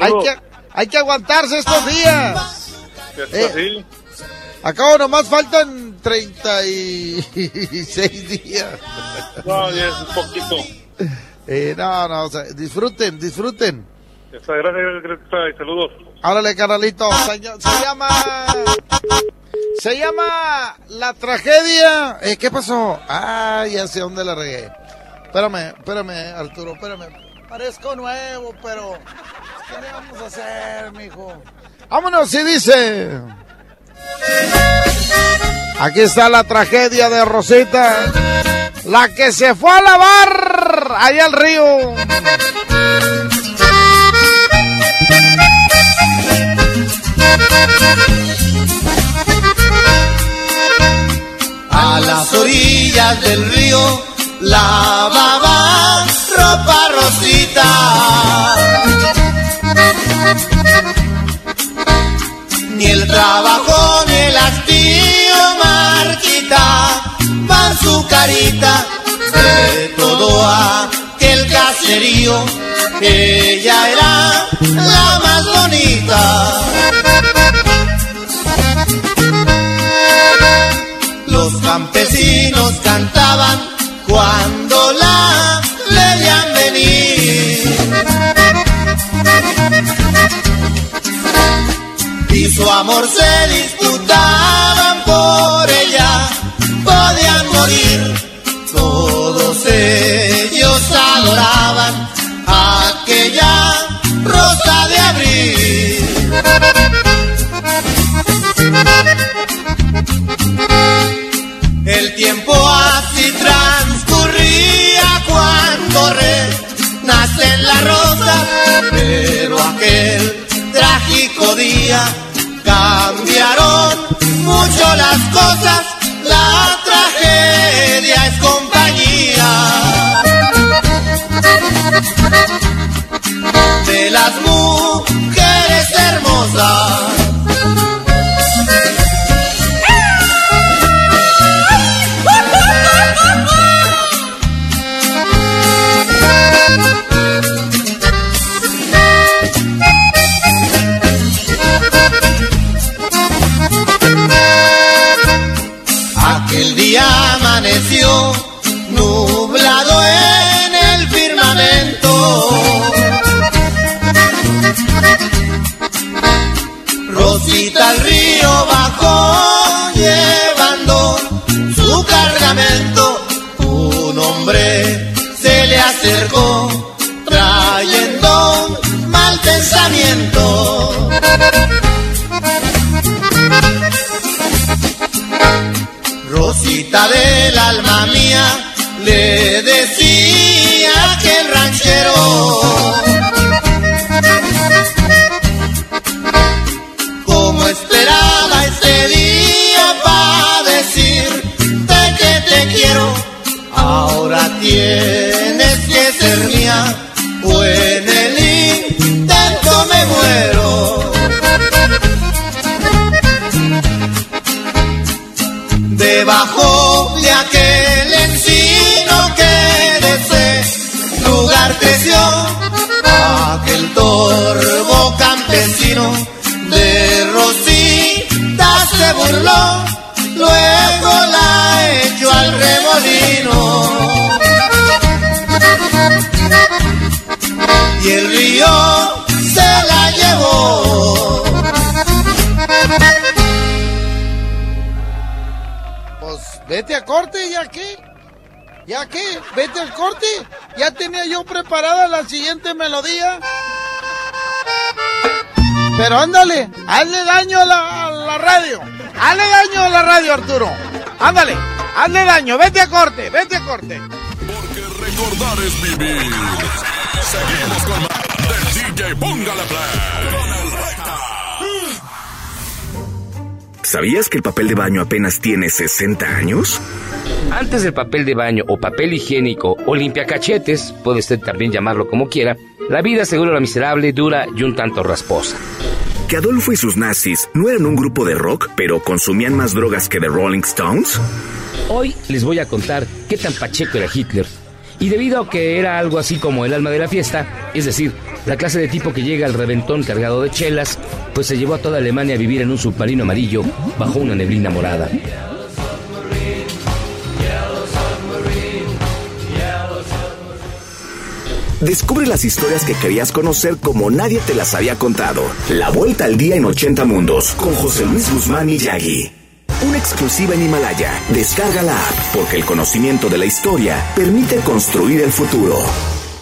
Hay que, hay que aguantarse estos días. Está Eh. Acabo nomás faltan 36 <laughs> días. No, ya es un poquito. Eh, no, no, o sea, disfruten, disfruten. Gracias, gracias, y saludos. Árale, carnalito. Se, se llama. Se llama La Tragedia. Eh, ¿Qué pasó? Ah, ya sé dónde la regué. Espérame, espérame, Arturo, espérame. Parezco nuevo, pero. ¿Qué le vamos a hacer, mijo? Vámonos, y dice. Aquí está la tragedia de Rosita. La que se fue a lavar allá al río. A las orillas del río lavaba ropa rosita. Trabajo ni el hastío marchita van su carita de todo aquel caserío. Ella era la más bonita. Los campesinos cantaban cuando la y su amor se disputaban por ella. Podían morir, todos ellos adoraban aquella rosa de abril. El tiempo ha mágico día. Cambiaron mucho las cosas, la tragedia es compañía. De las mujeres hermosas. Del alma mía le decía que el ranchero como esperaba este día para decirte que te quiero ahora tienes que ser mía o en el intento me muero. Debajo de Rosita se burló luego la echó al remolino y el río se la llevó Pues vete a corte, ¿ya qué? ¿Ya qué? Vete al corte. Ya tenía yo preparada la siguiente melodía. Pero ándale, hazle daño a la, a la radio. Hazle daño a la radio, Arturo. Ándale, hazle daño. Vete a corte, vete a corte. Recordar es vivir. Seguimos con más del DJ Póngale Play. Con el Recta. ¿Sabías que el papel de baño apenas tiene 60 años? Antes del papel de baño o papel higiénico o limpiacachetes, puede usted también llamarlo como quiera, la vida seguro la miserable, dura y un tanto rasposa. ¿Que Adolfo y sus nazis no eran un grupo de rock, pero consumían más drogas que The Rolling Stones? Hoy les voy a contar qué tan pacheco era Hitler. Y debido a que era algo así como el alma de la fiesta, es decir, la clase de tipo que llega al reventón cargado de chelas, pues se llevó a toda Alemania a vivir en un submarino amarillo bajo una neblina morada. Descubre las historias que querías conocer como nadie te las había contado. La vuelta al día en 80 mundos con José Luis Guzmán y Yagi. Una exclusiva en Himalaya. Descarga la app porque el conocimiento de la historia permite construir el futuro.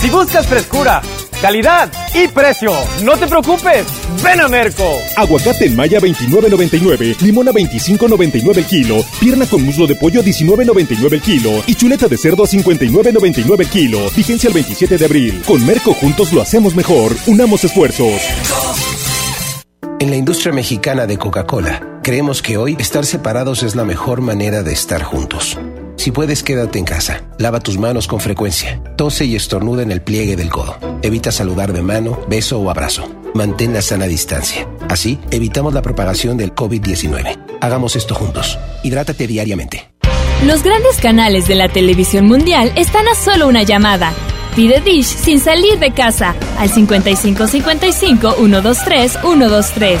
Si buscas frescura, calidad y precio, no te preocupes, ven a Merco. Aguacate en Maya 29.99, limón a 25.99 el kilo, pierna con muslo de pollo a 19.99 el kilo y chuleta de cerdo a 59.99 el kilo. Vigencia el 27 de abril. Con Merco juntos lo hacemos mejor. Unamos esfuerzos. En la industria mexicana de Coca-Cola, creemos que hoy estar separados es la mejor manera de estar juntos. Si puedes, quédate en casa. Lava tus manos con frecuencia. Tose y estornuda en el pliegue del codo. Evita saludar de mano, beso o abrazo. Mantén la sana distancia. Así, evitamos la propagación del COVID-19. Hagamos esto juntos. Hidrátate diariamente. Los grandes canales de la televisión mundial están a solo una llamada. Pide Dish sin salir de casa al 5555 123 123.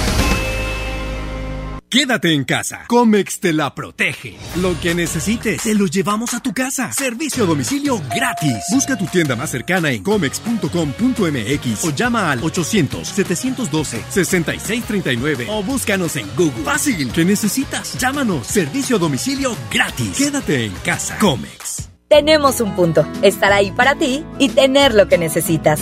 Quédate en casa. Comex te la protege. Lo que necesites, te lo llevamos a tu casa. Servicio a domicilio gratis. Busca tu tienda más cercana en comex.com.mx o llama al 800-712-6639 o búscanos en Google. Fácil, ¿qué necesitas? Llámanos. Servicio a domicilio gratis. Quédate en casa. Comex. Tenemos un punto. Estar ahí para ti y tener lo que necesitas.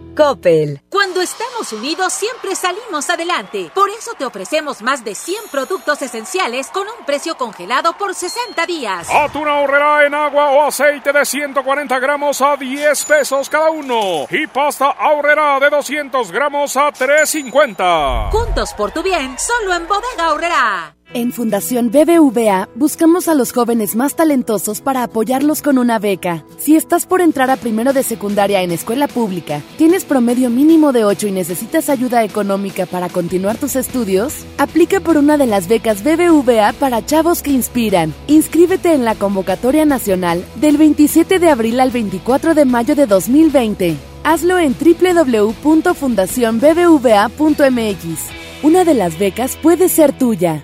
Coppel. Cuando estamos unidos siempre salimos adelante. Por eso te ofrecemos más de 100 productos esenciales con un precio congelado por 60 días. Atún ahorrará en agua o aceite de 140 gramos a 10 pesos cada uno. Y pasta ahorrará de 200 gramos a 3.50. Juntos por tu bien, solo en Bodega Ahorrará. En Fundación BBVA buscamos a los jóvenes más talentosos para apoyarlos con una beca. Si estás por entrar a primero de secundaria en escuela pública, tienes promedio mínimo de 8 y necesitas ayuda económica para continuar tus estudios, aplica por una de las becas BBVA para chavos que inspiran. Inscríbete en la convocatoria nacional del 27 de abril al 24 de mayo de 2020. Hazlo en www.fundacionbbva.mx. Una de las becas puede ser tuya.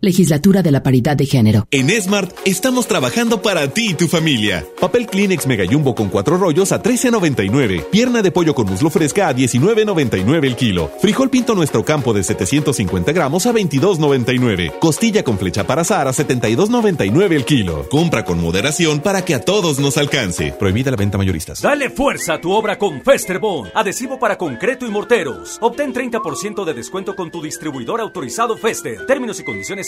Legislatura de la Paridad de Género. En Smart estamos trabajando para ti y tu familia. Papel Kleenex Mega Jumbo con cuatro rollos a 13.99. Pierna de pollo con muslo fresca a 19.99 el kilo. Frijol pinto nuestro campo de 750 gramos a 22.99. Costilla con flecha para azar a 72.99 el kilo. Compra con moderación para que a todos nos alcance. Prohibida la venta mayoristas. Dale fuerza a tu obra con Festerbond. Adhesivo para concreto y morteros. Obtén 30% de descuento con tu distribuidor autorizado Fester. Términos y condiciones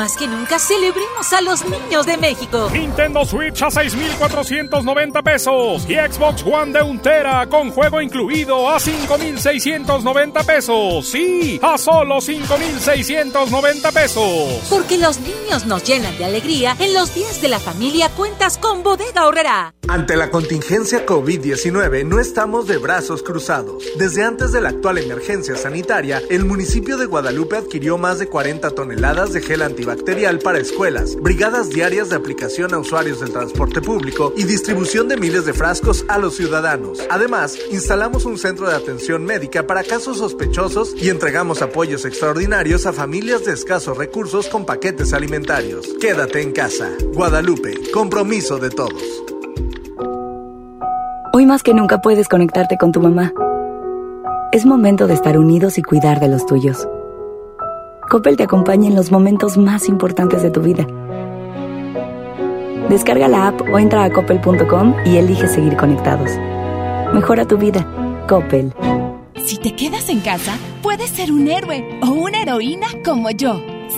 Más que nunca celebremos a los niños de México. Nintendo Switch a 6,490 pesos y Xbox One de un tera con juego incluido a 5,690 pesos. Sí, a solo 5,690 pesos. Porque los niños nos llenan de alegría. En los días de la familia cuentas con Bodega Horrera. Ante la contingencia COVID-19 no estamos de brazos cruzados. Desde antes de la actual emergencia sanitaria, el municipio de Guadalupe adquirió más de 40 toneladas de gel antibacterial para escuelas, brigadas diarias de aplicación a usuarios del transporte público y distribución de miles de frascos a los ciudadanos. Además, instalamos un centro de atención médica para casos sospechosos y entregamos apoyos extraordinarios a familias de escasos recursos con paquetes alimentarios. Quédate en casa. Guadalupe, compromiso de todos. Hoy más que nunca puedes conectarte con tu mamá. Es momento de estar unidos y cuidar de los tuyos. Coppel te acompaña en los momentos más importantes de tu vida. Descarga la app o entra a coppel.com y elige seguir conectados. Mejora tu vida. Coppel. Si te quedas en casa, puedes ser un héroe o una heroína como yo.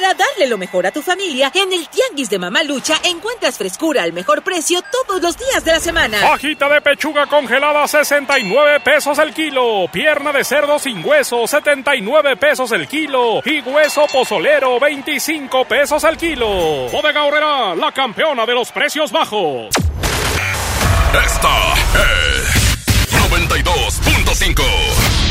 Para darle lo mejor a tu familia, en el Tianguis de Mamalucha encuentras frescura al mejor precio todos los días de la semana. Fajita de pechuga congelada 69 pesos el kilo. Pierna de cerdo sin hueso 79 pesos el kilo. Y hueso pozolero 25 pesos el kilo. Bodega Horrera, la campeona de los precios bajos. Esta es 92.5.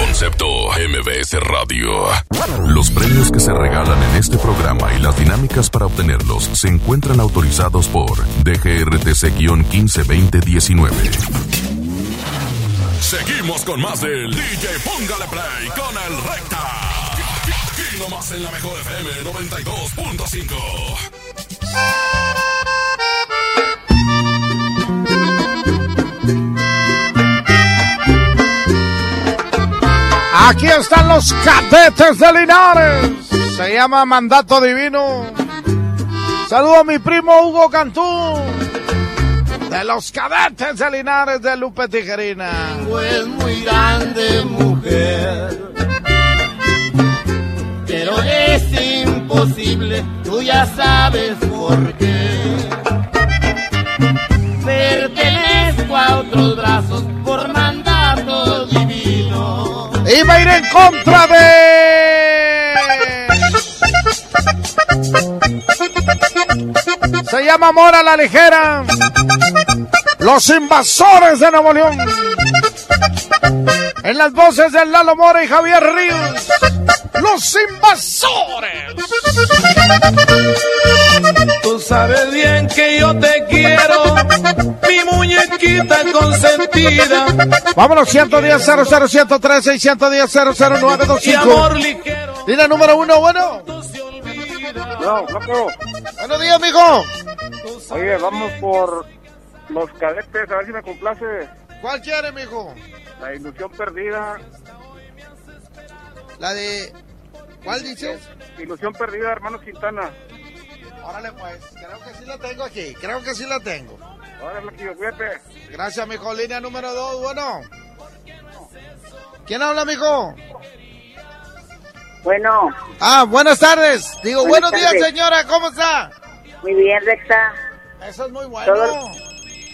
Concepto MBS Radio. Los premios que se regalan en este programa y las dinámicas para obtenerlos se encuentran autorizados por DGRTC-152019. Seguimos con más del DJ Póngale Play con el Recta. Aquí nomás en la mejor FM 92.5. Aquí están los cadetes de Linares. Se llama Mandato Divino. Saludo a mi primo Hugo Cantú. De los cadetes de Linares de Lupe Tijerina. Es muy grande, mujer. Pero es imposible, tú ya sabes por qué. Pertenezco a otros brazos Y va a ir en contra de. Se llama Mora la Ligera. Los invasores de Nuevo León. En las voces de Lalo Mora y Javier Ríos. Los invasores. Tú sabes bien que yo te quiero, consentida. Vámonos, 110 00 113 y 110 00925. Y amor ligero. Línea número uno, bueno. No, loco. Buenos días, mijo. Oye, vamos por los cadetes, a ver si me complace. ¿Cuál quiere, mijo? La ilusión perdida. La de. ¿Cuál dices? Ilusión perdida, hermano Quintana. Órale, pues. Creo que sí la tengo aquí. Creo que sí la tengo. Cuídate. Gracias, mijo. Línea número dos. Bueno. ¿Quién habla, mijo? Bueno. Ah, buenas tardes. Digo, Buenas buenos días, señora. ¿Cómo está? Muy bien, Rexa. Eso es muy bueno. Todo-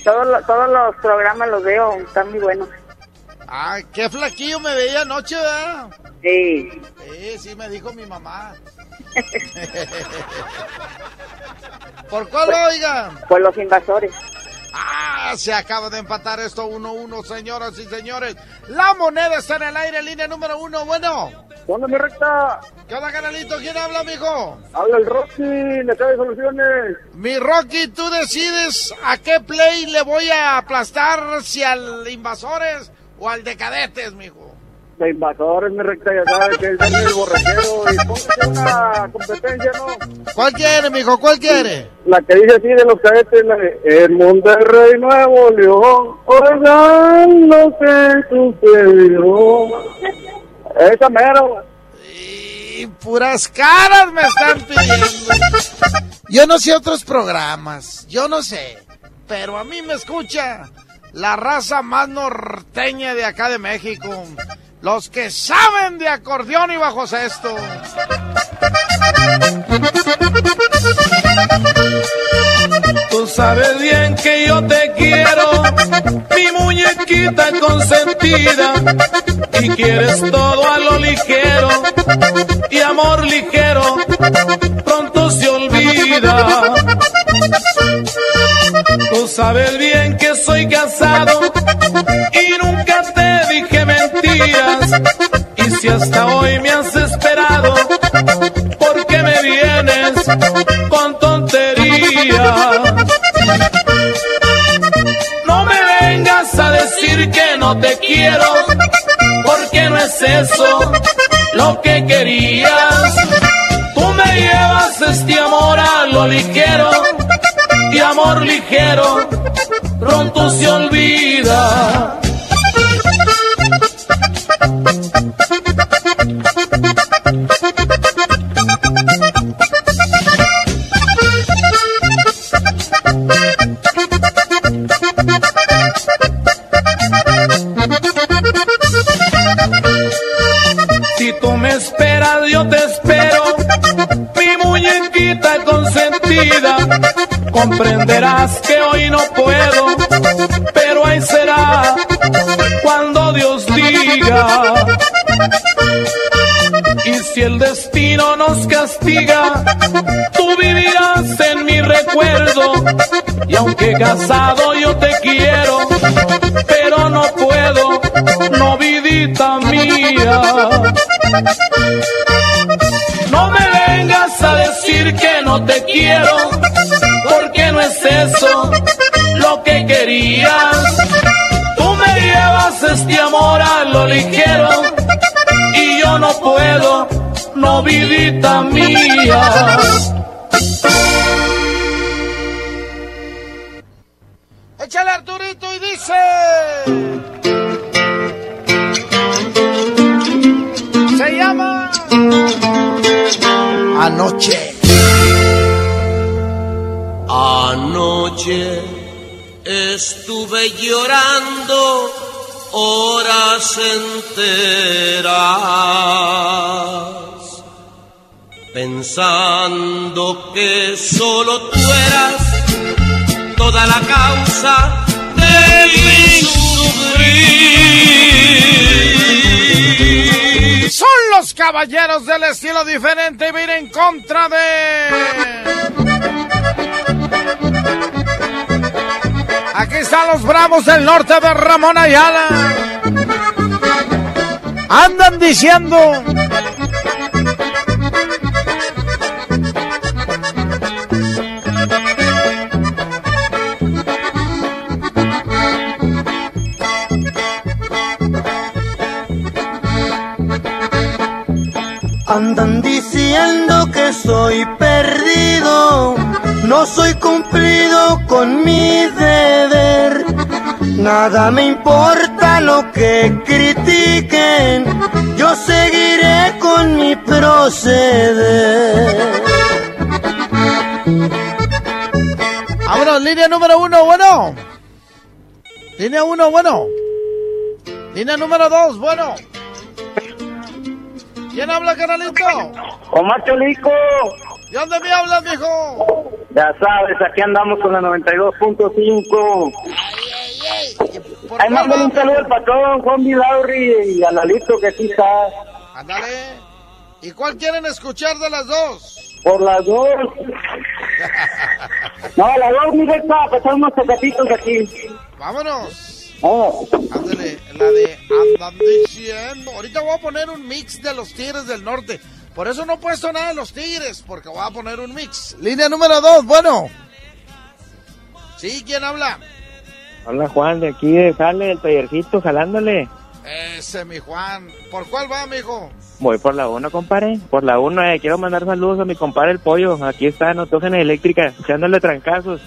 Todos, los- todos los programas los veo, están muy buenos. Ay, qué flaquillo me veía anoche, ¿verdad? Sí. Sí, sí, me dijo mi mamá. <laughs> <laughs> ¿Por cuál, oiga? Por los invasores. Ah, se acaba de empatar esto 1-1, señoras y señores. La moneda está en el aire, línea número uno. Bueno. ¿Dónde me recta? ¿Qué onda, canalito? ¿Quién habla, mijo? Habla el Rocky, le cae soluciones. Mi Rocky, tú decides a qué play le voy a aplastar, si al Invasores o al de Cadetes, mijo. De invasores, me recta, ya sabes que es el borrachero. Y póngase una competencia, ¿no? ¿Cuál quiere, mijo? ¿Cuál quiere? La que dice así de los cadetes, la de El Monterrey Nuevo León. Oigan lo que sucedió. Esa mero. Y puras caras me están pidiendo. Yo no sé otros programas, yo no sé. Pero a mí me escucha la raza más norteña de acá de México. Los que saben de acordeón y bajo cesto. Tú sabes bien que yo te quiero, mi muñequita consentida, y quieres todo a lo ligero, y amor ligero pronto se olvida. Tú sabes bien que soy casado y nunca si hasta hoy me has esperado, ¿por qué me vienes con tonterías? No me vengas a decir que no te quiero, porque no es eso lo que querías. Tú me llevas este amor a lo ligero, y amor ligero pronto se olvida. Aunque casado yo te quiero, pero no puedo, no vidita mía. No me vengas a decir que no te quiero, porque no es eso lo que querías. Tú me llevas este amor a lo ligero y yo no puedo, no vidita mía. Enteras, pensando que solo tú eras toda la causa de mi sufrir. Son los caballeros del estilo diferente. Vir en contra de. Aquí están los bravos del norte de Ramón Ayala. Andan diciendo. Andan diciendo que soy perdido, no soy cumplido con mi deber. Nada me importa lo que critiquen, yo seguiré con mi proceder. Vámonos, línea número uno, bueno. Línea uno, bueno. Línea número dos, bueno. ¿Quién habla, canalito? Omar Cholico. ¿De dónde me hablas, mijo? Ya sabes, aquí andamos con la 92.5. Ahí mándale un saludo al patrón, Juan Vilauri y a Lalito que aquí está. Ándale. ¿Y cuál quieren escuchar de las dos? Por las dos. <laughs> no, las dos, mi recta, pasar unos tocatitos aquí. Vámonos. Ándale, la de andan diciendo. Ahorita voy a poner un mix de los Tigres del Norte. Por eso no he puesto nada de los Tigres, porque voy a poner un mix. Línea número dos, bueno. Sí, ¿quién habla? Hola Juan, de aquí de Jale, el tallercito, jalándole. Ese, mi Juan. ¿Por cuál va, mijo? Voy por la 1, compadre. Por la 1, eh. quiero mandar saludos a mi compadre el pollo. Aquí está en Otógena Eléctrica, echándole trancazos.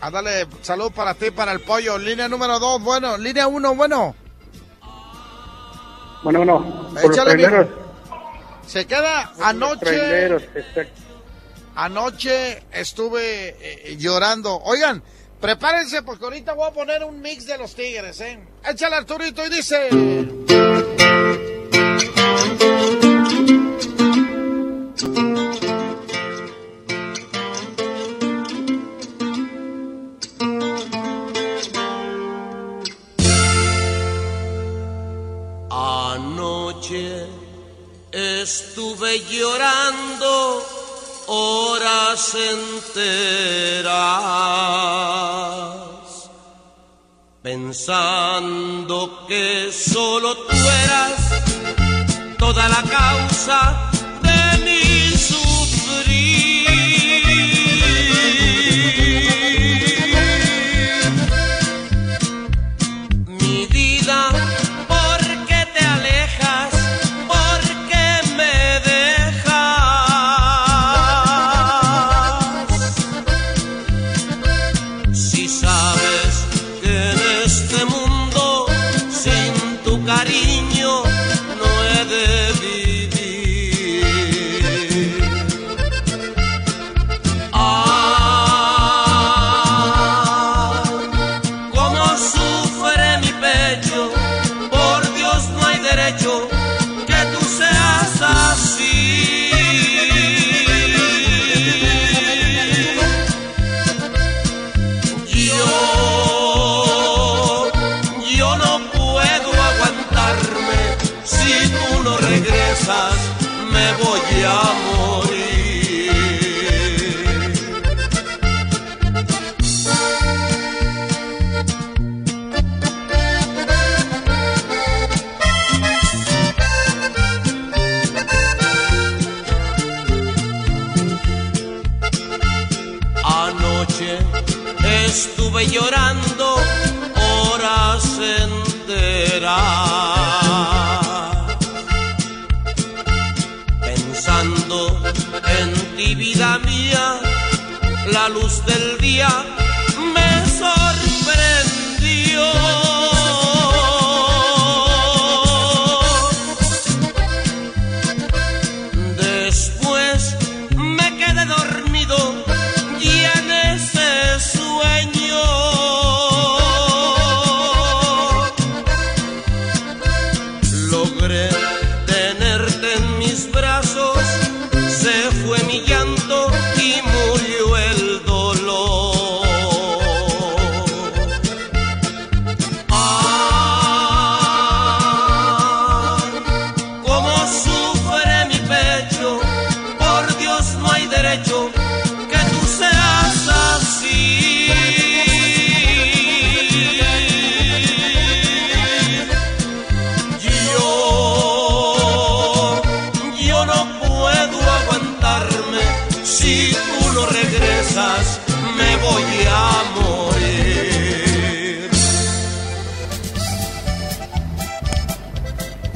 Ándale, salud para ti, para el pollo. Línea número dos, bueno. Línea uno, bueno. Bueno, bueno. Por Échale, los traileros. Se queda anoche. traileros. Anoche estuve eh, llorando. Oigan, prepárense porque ahorita voy a poner un mix de los tigres, ¿eh? Échale Arturito y dice. Anoche estuve llorando horas enteras, pensando que solo tú eras toda la causa de mi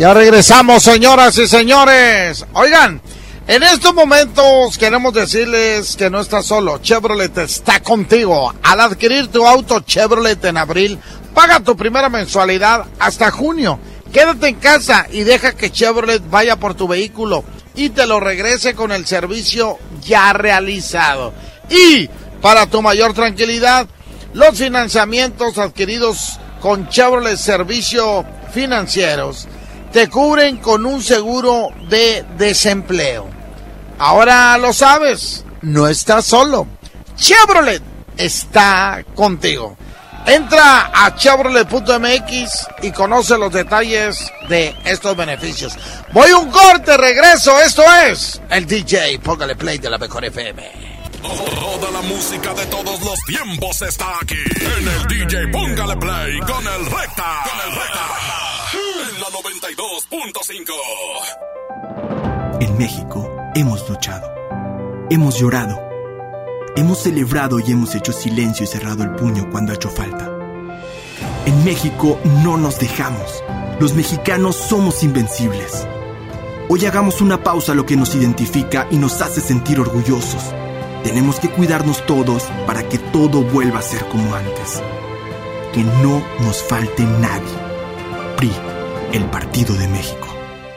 Ya regresamos, señoras y señores. Oigan, En estos momentos queremos decirles que no estás solo. Chevrolet está contigo. Al adquirir tu auto Chevrolet en abril, paga tu primera mensualidad hasta junio. Quédate en casa y deja que Chevrolet vaya por tu vehículo y te lo regrese con el servicio ya realizado. Y para tu mayor tranquilidad, los financiamientos adquiridos con Chevrolet Servicio Financieros te cubren con un seguro de desempleo. Ahora lo sabes, no estás solo. Chevrolet está contigo. Entra a chevrolet.mx y conoce los detalles de estos beneficios. Voy un corte, regreso. Esto es el DJ. Póngale play de la mejor FM. Toda la música de todos los tiempos está aquí. En el DJ Póngale Play con el Recta. Con el Recta. En la 92.5. En México hemos luchado. Hemos llorado. Hemos celebrado y hemos hecho silencio y cerrado el puño cuando ha hecho falta. En México no nos dejamos. Los mexicanos somos invencibles. Hoy hagamos una pausa a lo que nos identifica y nos hace sentir orgullosos tenemos que cuidarnos todos para que todo vuelva a ser como antes. Que no nos falte nadie. PRI, el Partido de México.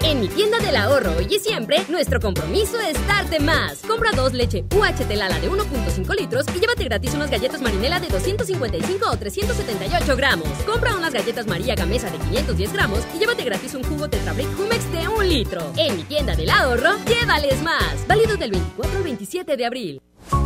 En mi tienda del ahorro hoy y siempre, nuestro compromiso es darte más. Compra dos leche UHT Lala de 1.5 litros y llévate gratis unas galletas marinela de 255 o 378 gramos. Compra unas galletas María Gamesa de 510 gramos y llévate gratis un jugo Tetra Brick Humex de 1 litro. En mi tienda del ahorro, llévales más. Válido del 24 al 27 de abril.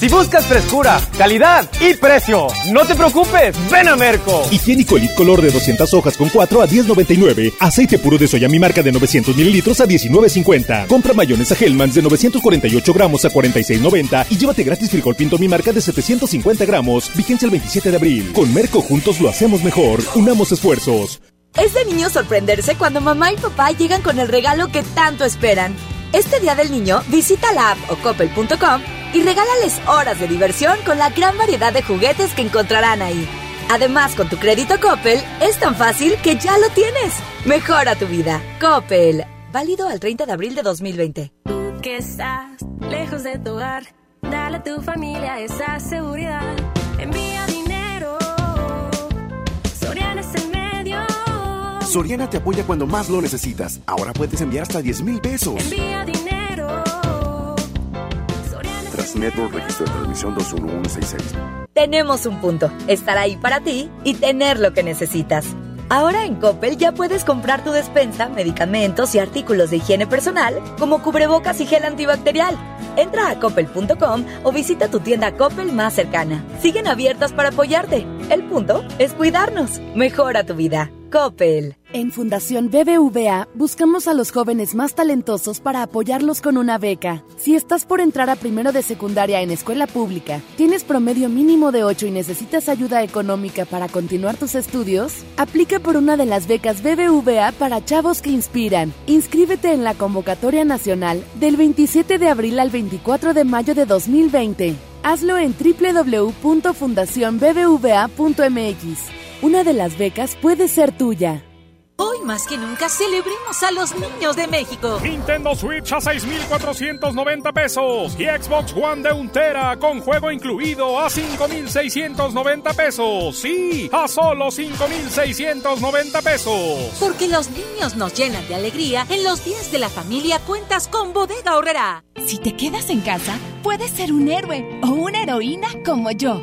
Si buscas frescura, calidad y precio, no te preocupes, ven a Merco. Higiénico Elite Color de 200 hojas con 4 a 10.99. Aceite puro de soya mi marca de 900 mililitros a 19.50. Compra mayonesa Hellmann's de 948 gramos a 46.90 y llévate gratis frijol pinto mi marca de 750 gramos. Vigencia el 27 de abril. Con Merco juntos lo hacemos mejor. Unamos esfuerzos. Es de niño sorprenderse cuando mamá y papá llegan con el regalo que tanto esperan. Este Día del Niño, visita la app o coppel.com y regálales horas de diversión con la gran variedad de juguetes que encontrarán ahí. Además, con tu crédito Coppel, es tan fácil que ya lo tienes. Mejora tu vida. Coppel. Válido al 30 de abril de 2020. Tú que estás lejos de tu hogar, dale a tu familia esa seguridad. Envía Soriana te apoya cuando más lo necesitas. Ahora puedes enviar hasta 10 mil pesos. Envía dinero. Network Registro de Transmisión 21166. Tenemos un punto, estar ahí para ti y tener lo que necesitas. Ahora en Coppel ya puedes comprar tu despensa, medicamentos y artículos de higiene personal como cubrebocas y gel antibacterial. Entra a coppel.com o visita tu tienda Coppel más cercana. Siguen abiertas para apoyarte. El punto es cuidarnos. Mejora tu vida. Coppel. En Fundación BBVA buscamos a los jóvenes más talentosos para apoyarlos con una beca. Si estás por entrar a primero de secundaria en escuela pública, tienes promedio mínimo de 8 y necesitas ayuda económica para continuar tus estudios, aplica por una de las becas BBVA para chavos que inspiran. Inscríbete en la convocatoria nacional del 27 de abril al 24 de mayo de 2020. Hazlo en www.fundacionbbva.mx. Una de las becas puede ser tuya. Hoy más que nunca celebremos a los niños de México. Nintendo Switch a 6,490 pesos y Xbox One de un tera con juego incluido a 5,690 pesos. Sí, a solo 5,690 pesos. Porque los niños nos llenan de alegría. En los días de la familia cuentas con Bodega Horrera. Si te quedas en casa, puedes ser un héroe o una heroína como yo.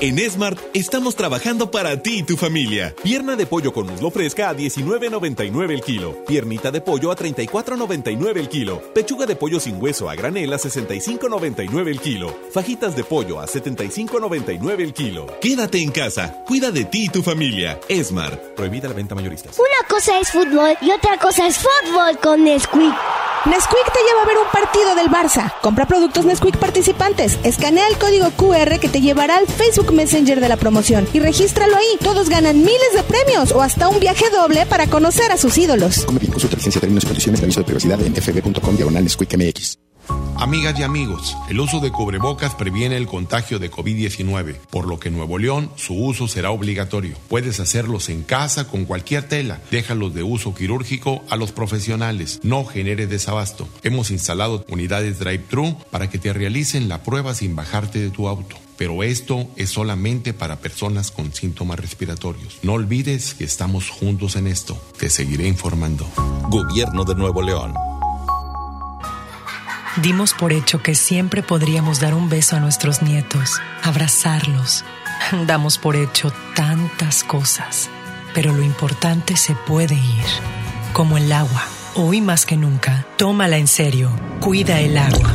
En Smart estamos trabajando para ti y tu familia. Pierna de pollo con muslo fresca a 19.99 el kilo. Piernita de pollo a 34.99 el kilo. Pechuga de pollo sin hueso a granel a 65.99 el kilo. Fajitas de pollo a 75.99 el kilo. Quédate en casa. Cuida de ti y tu familia. Smart. Prohibida la venta mayoristas. Una cosa es fútbol y otra cosa es fútbol con Nesquik. Nesquik te lleva a ver un partido del Barça. Compra productos Nesquik participantes. Escanea el código QR que te llevará al Facebook Messenger de la promoción y regístralo ahí. Todos ganan miles de premios o hasta un viaje doble para conocer a sus ídolos. Come bien, consulta licencia, términos y condiciones de aviso de privacidad en fb.com diagonal MX. Amigas y amigos, el uso de cubrebocas previene el contagio de COVID-19, por lo que en Nuevo León su uso será obligatorio. Puedes hacerlos en casa con cualquier tela. Déjalos de uso quirúrgico a los profesionales. No genere desabasto. Hemos instalado unidades drive-thru para que te realicen la prueba sin bajarte de tu auto. Pero esto es solamente para personas con síntomas respiratorios. No olvides que estamos juntos en esto. Te seguiré informando. Gobierno de Nuevo León. Dimos por hecho que siempre podríamos dar un beso a nuestros nietos, abrazarlos. Damos por hecho tantas cosas, pero lo importante se puede ir, como el agua. Hoy más que nunca, tómala en serio. Cuida el agua.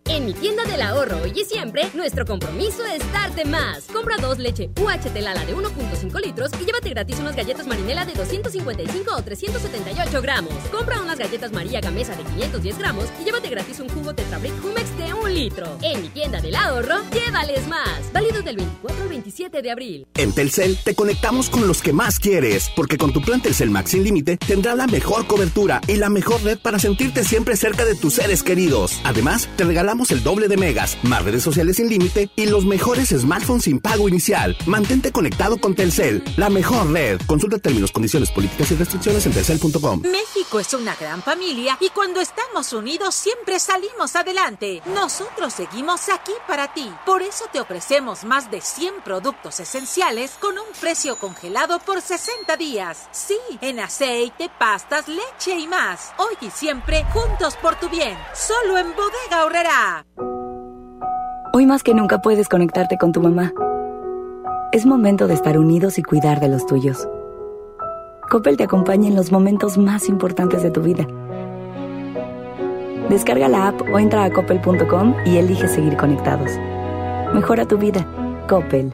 En mi tienda del ahorro hoy y siempre, nuestro compromiso es darte más. Compra dos leche UHT Lala de 1.5 litros y llévate gratis unas galletas marinela de 255 o 378 gramos. Compra unas galletas María Gamesa de 510 gramos y llévate gratis un jugo Tetrabric Humex de 1 litro. En mi tienda del ahorro, llévales más. Válido del 24 al 27 de abril. En Telcel te conectamos con los que más quieres, porque con tu plan Telcel Max sin límite tendrás la mejor cobertura y la mejor red para sentirte siempre cerca de tus seres queridos. Además, te regalamos el doble de megas, más redes sociales sin límite y los mejores smartphones sin pago inicial. Mantente conectado con Telcel, la mejor red. Consulta términos, condiciones, políticas y restricciones en telcel.com. México es una gran familia y cuando estamos unidos siempre salimos adelante. Nosotros seguimos aquí para ti. Por eso te ofrecemos más de 100 productos esenciales con un precio congelado por 60 días. Sí, en aceite, pastas, leche y más. Hoy y siempre juntos por tu bien. Solo en Bodega Horrera. Hoy más que nunca puedes conectarte con tu mamá. Es momento de estar unidos y cuidar de los tuyos. Coppel te acompaña en los momentos más importantes de tu vida. Descarga la app o entra a coppel.com y elige seguir conectados. Mejora tu vida. Coppel.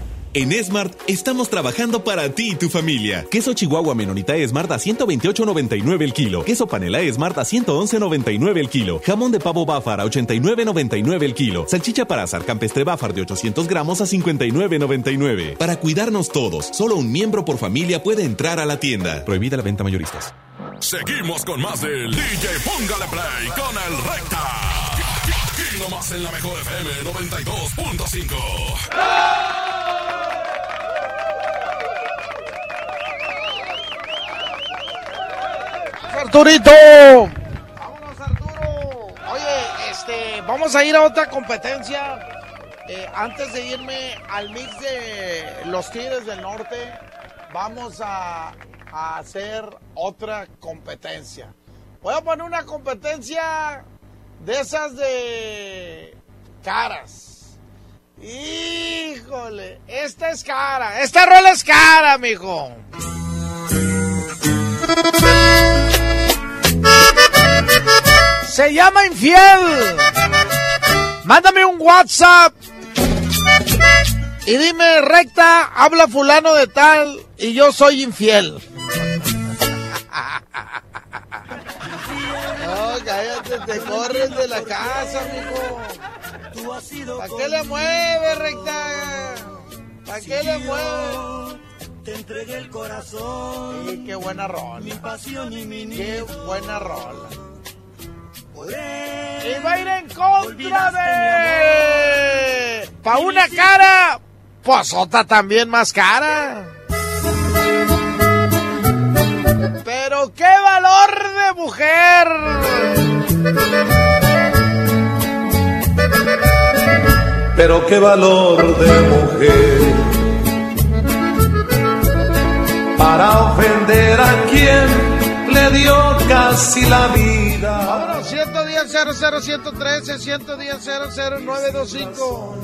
En Smart estamos trabajando para ti y tu familia. Queso Chihuahua Menonita Smart a 128.99 el kilo. Queso Panela Smart a 111.99 el kilo. Jamón de pavo Bafar a 89.99 el kilo. Salchicha para azar campestre Bafar de 800 gramos a 59.99. Para cuidarnos todos, solo un miembro por familia puede entrar a la tienda. Prohibida la venta mayoristas. Seguimos con más del DJ Póngale Play con el Recta. Aquí nomás en la mejor FM 92.5. Arturito. Vámonos, Arturo. Oye, este, vamos a ir a otra competencia. Eh, antes de irme al mix de los Tigres del Norte, vamos a, hacer otra competencia. Voy a poner una competencia de esas de caras. Híjole, esta es cara. Esta rola es cara, mijo. Se llama infiel. Mándame un WhatsApp. Y dime, recta, habla fulano de tal y yo soy infiel. cállate, te corres de la casa, mijo. ¿Para qué le mueve, recta? ¿Para qué le mueve? Te entregué el corazón. Qué buena rola. Mi pasión y mi Qué buena rola. Y va a ir en contra de. Pa' una cara, pues otra también más cara. Pero qué valor de mujer. Pero qué valor de mujer para ofender a quien le dio casi la vida. Vámonos, 110 00 113 110 00925.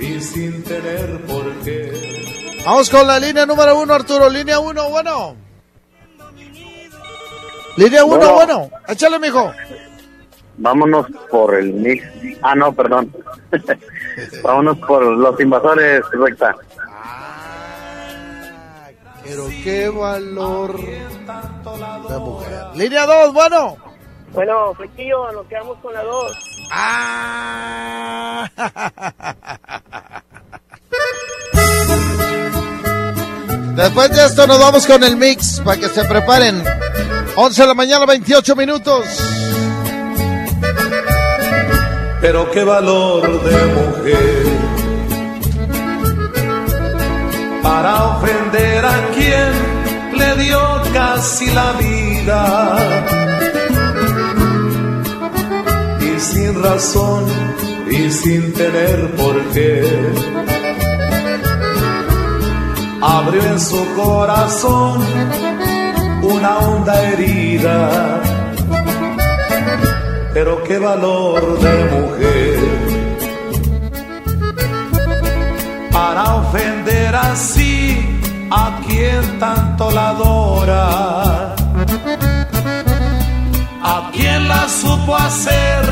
Y sin tener por qué. Vamos con la línea número uno, Arturo. Línea uno, bueno. Línea uno, Bueno. bueno. Échale, mijo. Vámonos por el mix. Ah, no, perdón. <laughs> Vámonos por los invasores, recta. Pero qué valor de mujer. Línea dos, bueno. Bueno, Flequillo, nos quedamos con la 2. Ah. Después de esto nos vamos con el mix para que se preparen. 11 de la mañana, 28 minutos. Pero qué valor de mujer para ofender a quien le dio casi la vida. Y sin razón y sin tener por qué. Abrió en su corazón una honda herida pero qué valor de mujer para ofender así a quien tanto la adora, a quien la supo hacer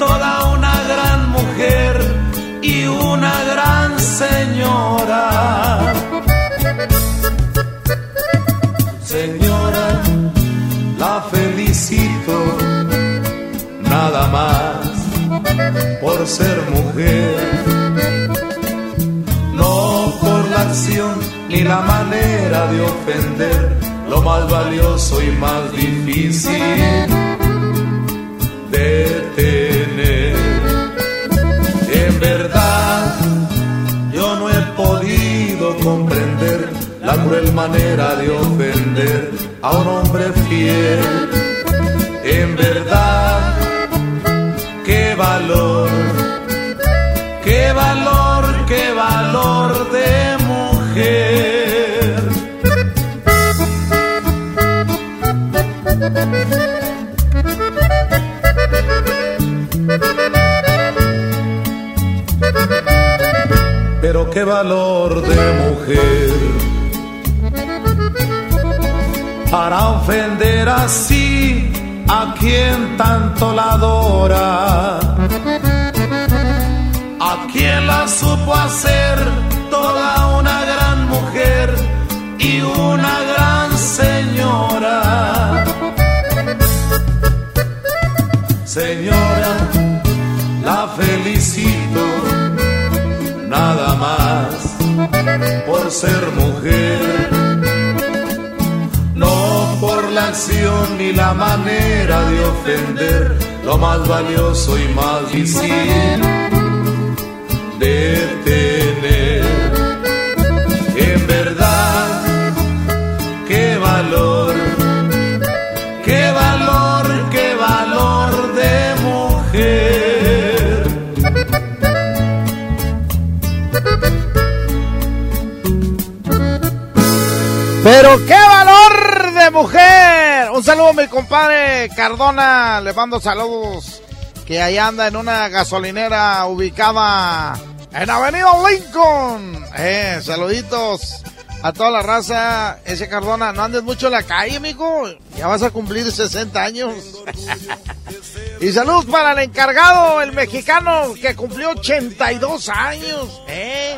toda una gran mujer y una gran señora. Señora, la felicito nada más por ser mujer, ni la manera de ofender, lo más valioso y más difícil de tener. En verdad, yo no he podido comprender la cruel manera de ofender a un hombre fiel. Qué valor de mujer. Para ofender así a quien tanto la adora, a quien la supo hacer por ser mujer. No por la acción ni la manera de ofender, lo más valioso y más difícil de Pero qué valor de mujer. Un saludo a mi compadre Cardona. Le mando saludos. Que ahí anda en una gasolinera ubicada en Avenida Lincoln. Eh, saluditos a toda la raza. Ese Cardona, no andes mucho en la calle, amigo. Ya vas a cumplir 60 años. <laughs> y saludos para el encargado, el mexicano, que cumplió 82 años. Eh.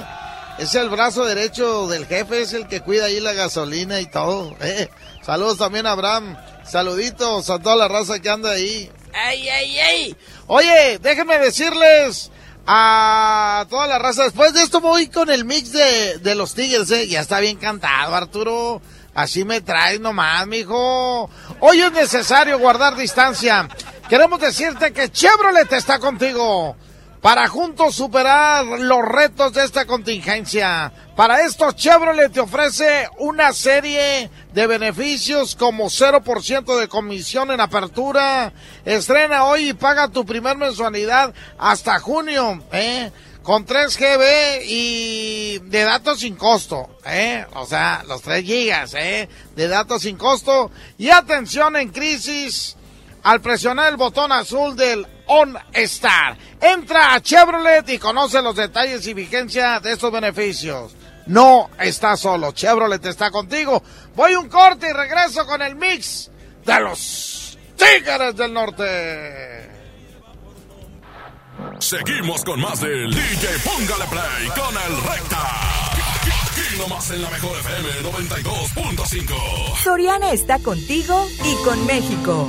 Es el brazo derecho del jefe, es el que cuida ahí la gasolina y todo. eh. Saludos también a Abraham. Saluditos a toda la raza que anda ahí. ¡Ey, ey, ey! Oye, déjenme decirles a toda la raza. Después de esto voy con el mix de, de los Tigres, ¿eh? Ya está bien cantado, Arturo. Así me traes nomás, mijo. Hoy es necesario guardar distancia. Queremos decirte que Chevrolet está contigo para juntos superar los retos de esta contingencia. Para esto, Chevrolet te ofrece una serie de beneficios como 0% de comisión en apertura. Estrena hoy y paga tu primer mensualidad hasta junio, ¿eh? Con 3 GB y de datos sin costo, ¿eh? O sea, los 3 gigas, ¿eh? De datos sin costo. Y atención en crisis al presionar el botón azul del On Star. Entra a Chevrolet y conoce los detalles y vigencia de estos beneficios. No estás solo, Chevrolet está contigo. Voy un corte y regreso con el mix de los Tigres del Norte. Seguimos con más del DJ Póngale Play con el Recta. Aquí nomás en la mejor FM 92.5. Soriana está contigo y con México.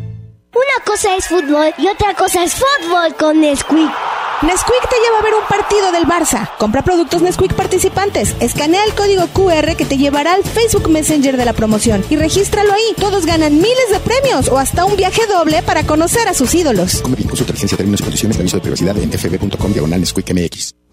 Una cosa es fútbol y otra cosa es fútbol con Nesquik. Nesquik te lleva a ver un partido del Barça. Compra productos Nesquik participantes. Escanea el código QR que te llevará al Facebook Messenger de la promoción y regístralo ahí. Todos ganan miles de premios o hasta un viaje doble para conocer a sus ídolos. Come bien, consulta licencia, términos y condiciones de aviso de privacidad en fb.com diagonal Nesquik MX.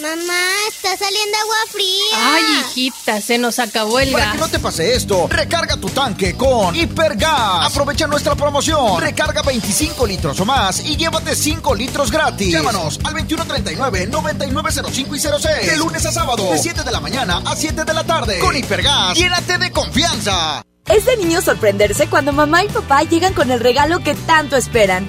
Mamá, está saliendo agua fría. Ay, hijita, se nos acabó el Para gas. que no te pase esto, recarga tu tanque con Hipergas. Aprovecha nuestra promoción. Recarga 25 litros o más y llévate 5 litros gratis. Llámanos al 2139-9905 y 06. De lunes a sábado, de 7 de la mañana a 7 de la tarde. Con Hipergas, llénate de confianza. Es de niño sorprenderse cuando mamá y papá llegan con el regalo que tanto esperan.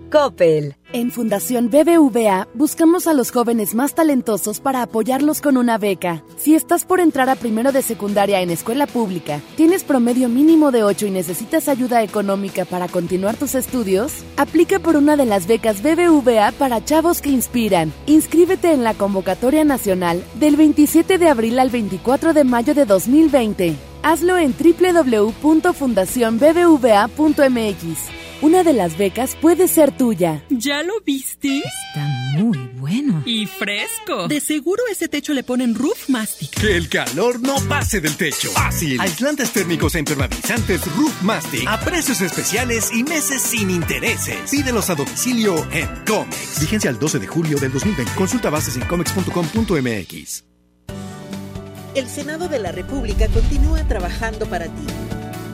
En Fundación BBVA buscamos a los jóvenes más talentosos para apoyarlos con una beca. Si estás por entrar a primero de secundaria en escuela pública, tienes promedio mínimo de 8 y necesitas ayuda económica para continuar tus estudios, aplica por una de las becas BBVA para chavos que inspiran. Inscríbete en la convocatoria nacional del 27 de abril al 24 de mayo de 2020. Hazlo en www.fundacionbbva.mx. Una de las becas puede ser tuya. ¿Ya lo viste? Está muy bueno. Y fresco. De seguro ese techo le ponen Roof Mastic. Que el calor no pase del techo. Fácil. Aislantes térmicos e impermeabilizantes Roof Mastic a precios especiales y meses sin intereses. Pídelos a domicilio en Comex. Vigencia el 12 de julio del 2020. Consulta bases en comex.com.mx. El Senado de la República continúa trabajando para ti.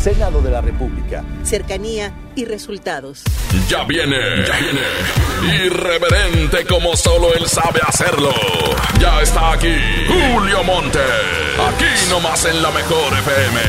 Senado de la República. Cercanía y resultados. Ya viene, ya viene. Irreverente como solo él sabe hacerlo. Ya está aquí Julio Monte. Aquí nomás en la mejor FM.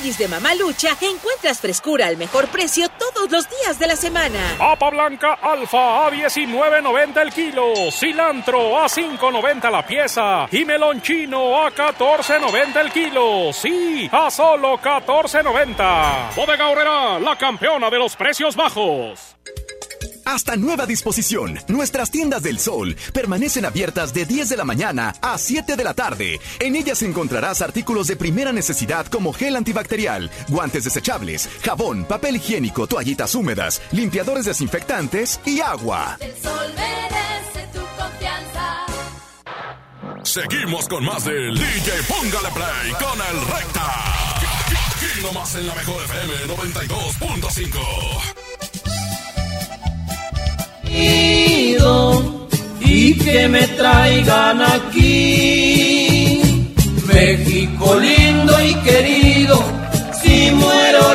Tianguis de Mamalucha encuentras frescura al mejor precio todos los días de la semana. Papa blanca alfa a 19.90 el kilo. Cilantro a 5.90 la pieza. Y melón chino a 14.90 el kilo. Sí, a solo 14.90. Bodega Horrera, la campeona de los precios bajos. Hasta nueva disposición, nuestras tiendas del sol permanecen abiertas de 10 de la mañana a 7 de la tarde. En ellas encontrarás artículos de primera necesidad como gel antibacterial, guantes desechables, jabón, papel higiénico, toallitas húmedas, limpiadores desinfectantes y agua. El sol merece tu confianza. Seguimos con más del DJ Póngale Play con el Recta. Aquí nomás en la mejor FM 92.5. y que me traigan aquí. México lindo y querido, si muero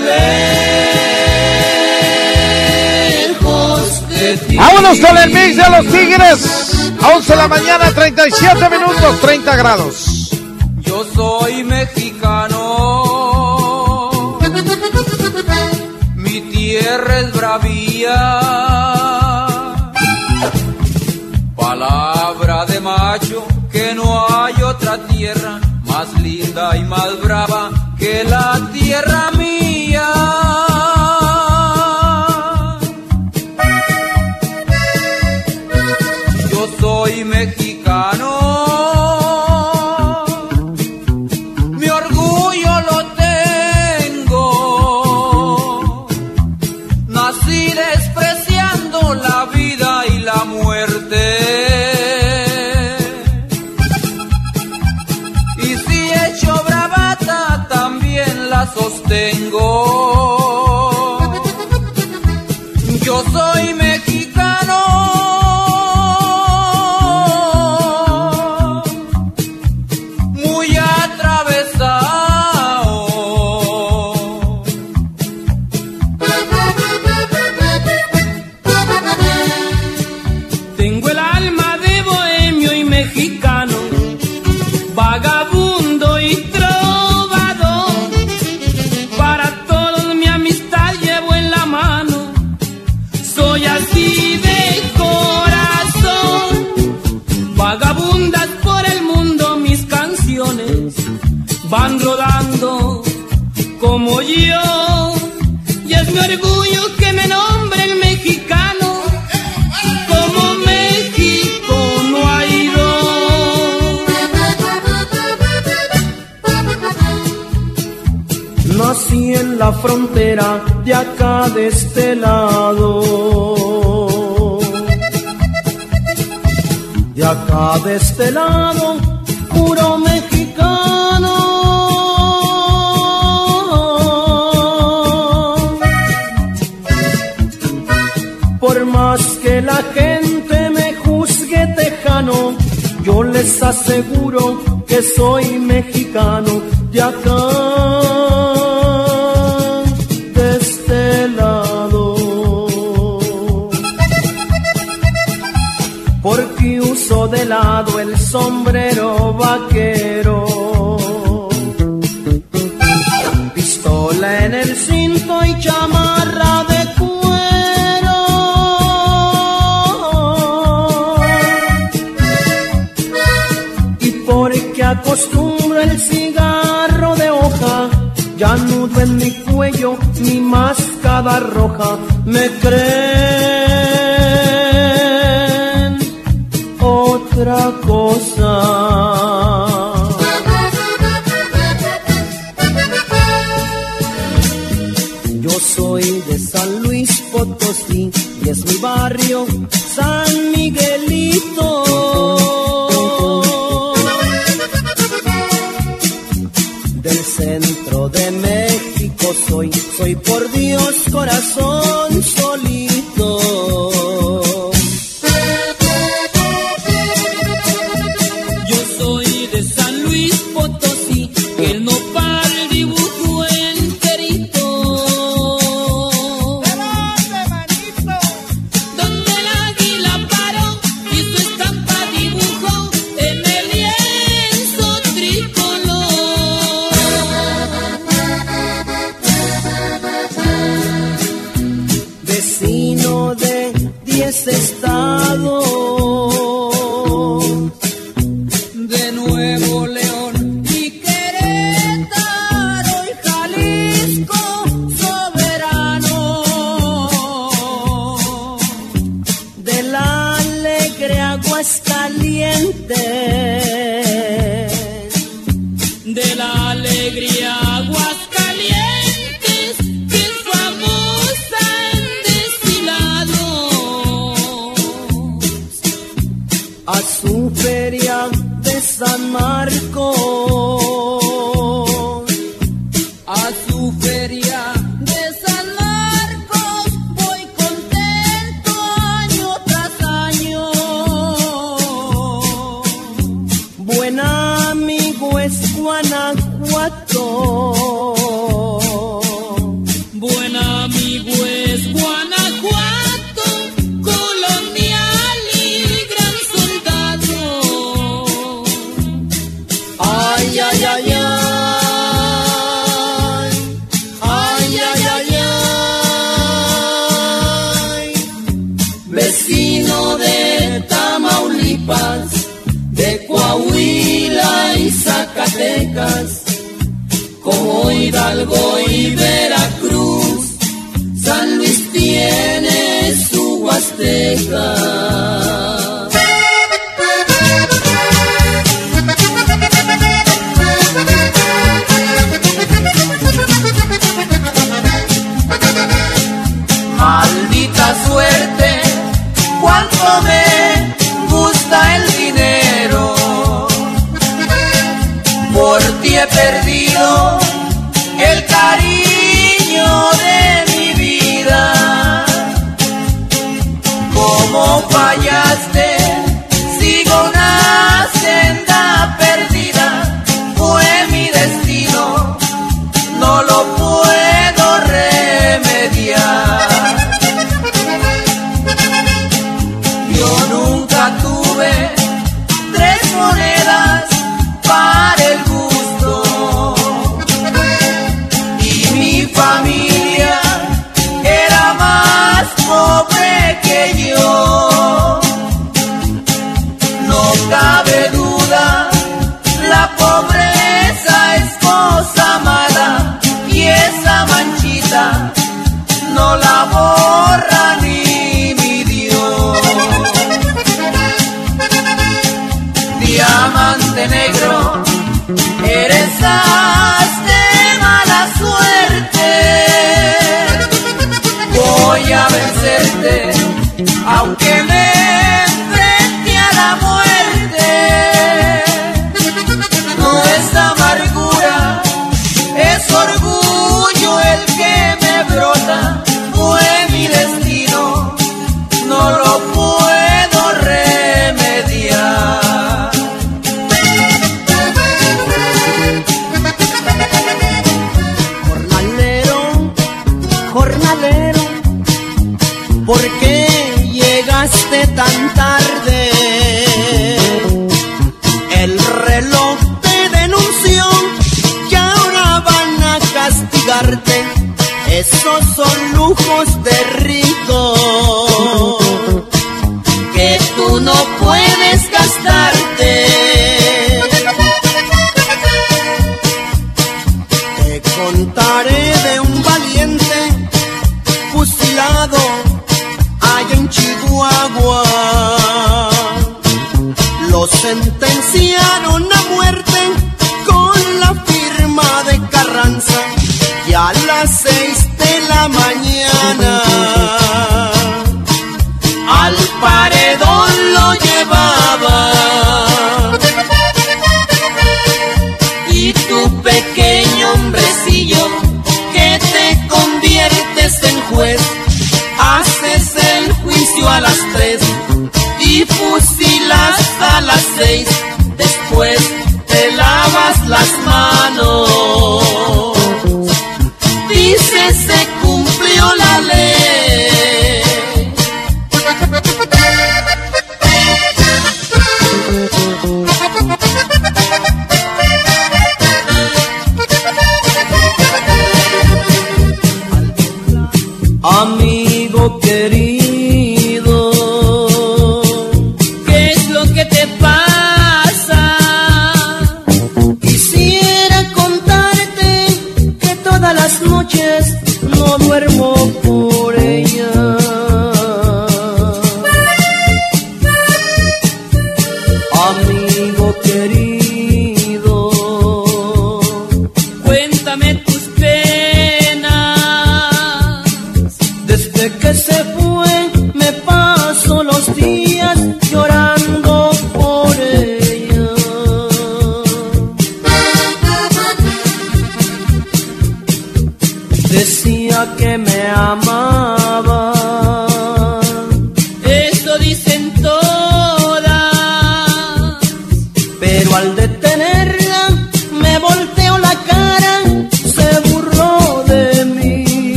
lejos de ti. Vámonos con el mix de los Tigres. 11 de la mañana, 37 minutos, 30 grados. Yo soy mexicano, linda y más brava que la tierra mía. Yo soy mexicano.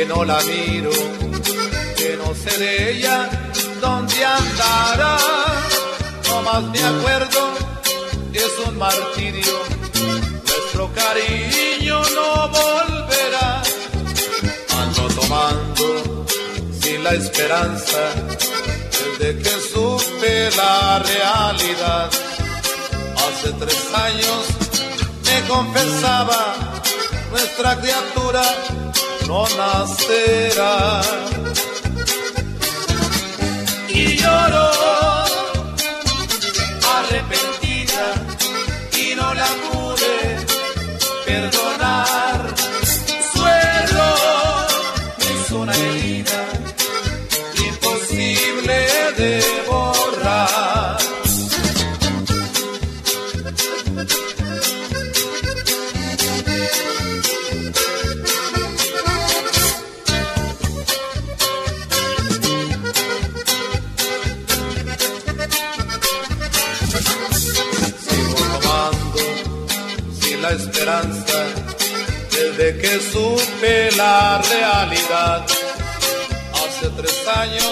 Que no la miro, que no sé de ella dónde andará. No más me acuerdo, es un martirio, nuestro cariño no volverá. Ando tomando sin la esperanza, desde que supe la realidad. Hace tres años me confesaba, nuestra criatura no nacerá. Y lloró, la realidad. Hace tres años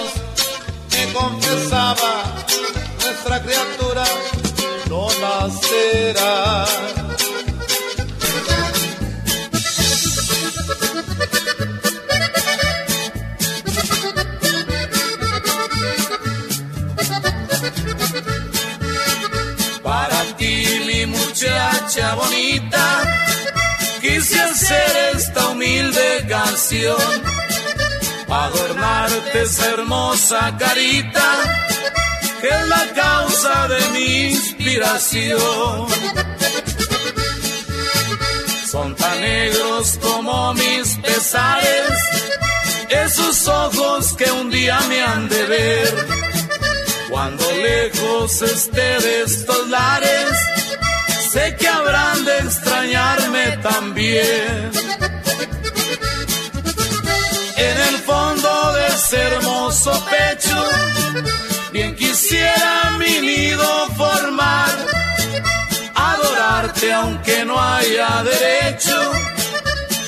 Pa' adornarte esa hermosa carita, que es la causa de mi inspiración. Son tan negros como mis pesares, esos ojos que un día me han de ver. Cuando lejos esté de estos lares, sé que habrán de extrañarme también. Fondo de ese hermoso pecho, bien quisiera mi nido formar, adorarte aunque no haya derecho,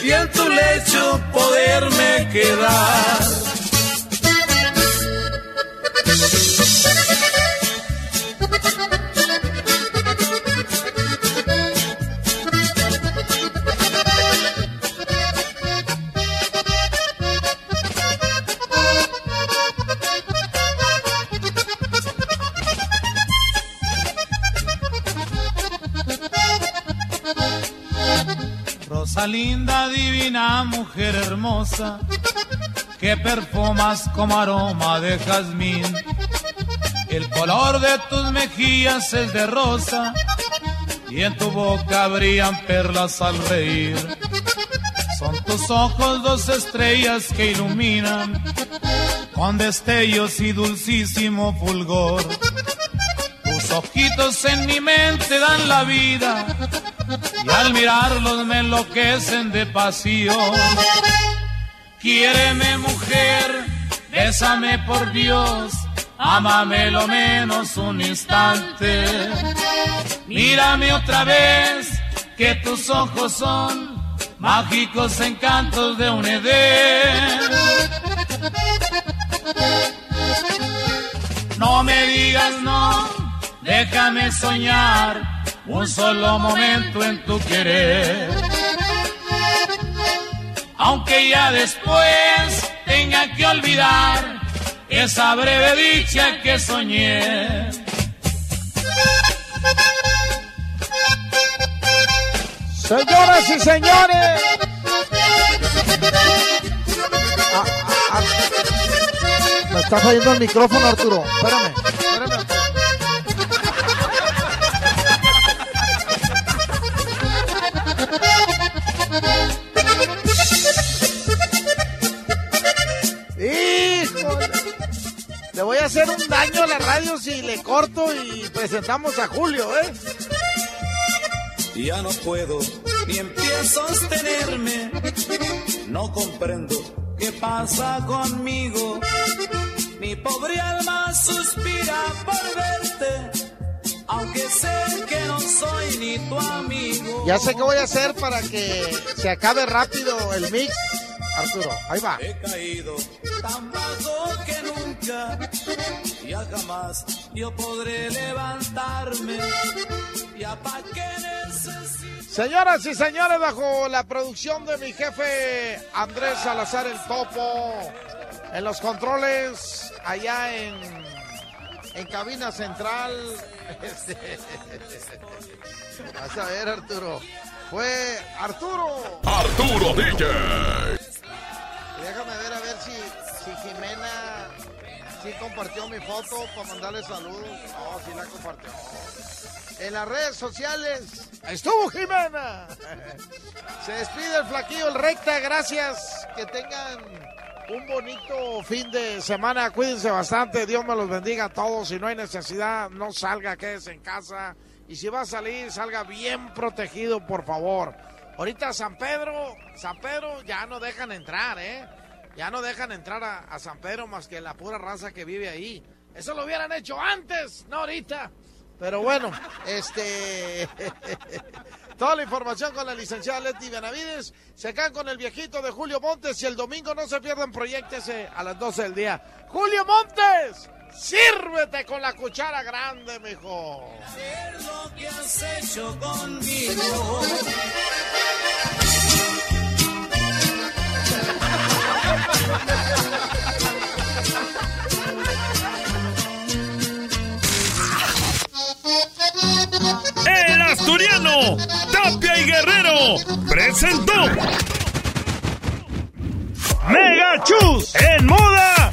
y en tu lecho poderme quedar. Mujer hermosa, que perfumas como aroma de jazmín. El color de tus mejillas es de rosa y en tu boca brillan perlas al reír. Son tus ojos dos estrellas que iluminan con destellos y dulcísimo fulgor. Tus ojitos en mi mente dan la vida al mirarlos me enloquecen de pasión. Quiéreme mujer, bésame por Dios, ámame lo menos un instante. Mírame otra vez, que tus ojos son mágicos encantos de un Edén. No me digas no, déjame soñar un solo momento en tu querer. Aunque ya después tenga que olvidar esa breve dicha que soñé. Señoras y señores. Ah, ah, ah. Me está fallando el micrófono, Arturo. Espérame, Le voy a hacer un daño a la radio si le corto y presentamos a Julio, ¿eh? Ya no puedo ni empiezo a sostenerme. No comprendo qué pasa conmigo. Mi pobre alma suspira por verte. Aunque sé que no soy ni tu amigo. Ya sé qué voy a hacer para que se acabe rápido el mix, Arturo. Ahí va. He caído tan bajo que nunca. Ya jamás yo podré levantarme. Ya pa' qué necesito. Señoras y señores, bajo la producción de mi jefe Andrés Salazar el Topo, en los controles, allá en, en cabina central. <laughs> Este, vas a ver, Arturo. Fue Arturo. Arturo DJ. Déjame ver a ver si, si Jimena sí compartió mi foto para mandarle saludos. No, sí la compartió. En las redes sociales estuvo Jimena. <laughs> Se despide el flaquillo, el recta. Gracias. Que tengan un bonito fin de semana. Cuídense bastante. Dios me los bendiga a todos. Si no hay necesidad, no salga, quédese en casa. Y si va a salir, salga bien protegido, por favor. Ahorita San Pedro, San Pedro ya no dejan entrar, ¿eh? Ya no dejan entrar a, a San Pedro más que la pura raza que vive ahí. Eso lo hubieran hecho antes, no ahorita. Pero bueno, <laughs> este. <laughs> Toda la información con la licenciada Leti Benavides. Se quedan con el viejito de Julio Montes y el domingo no se pierdan proyectese a las 12 del día. ¡Julio Montes! ¡Sírvete con la cuchara grande, mijo! El asturiano Tapia y Guerrero presentó Mega Chus en moda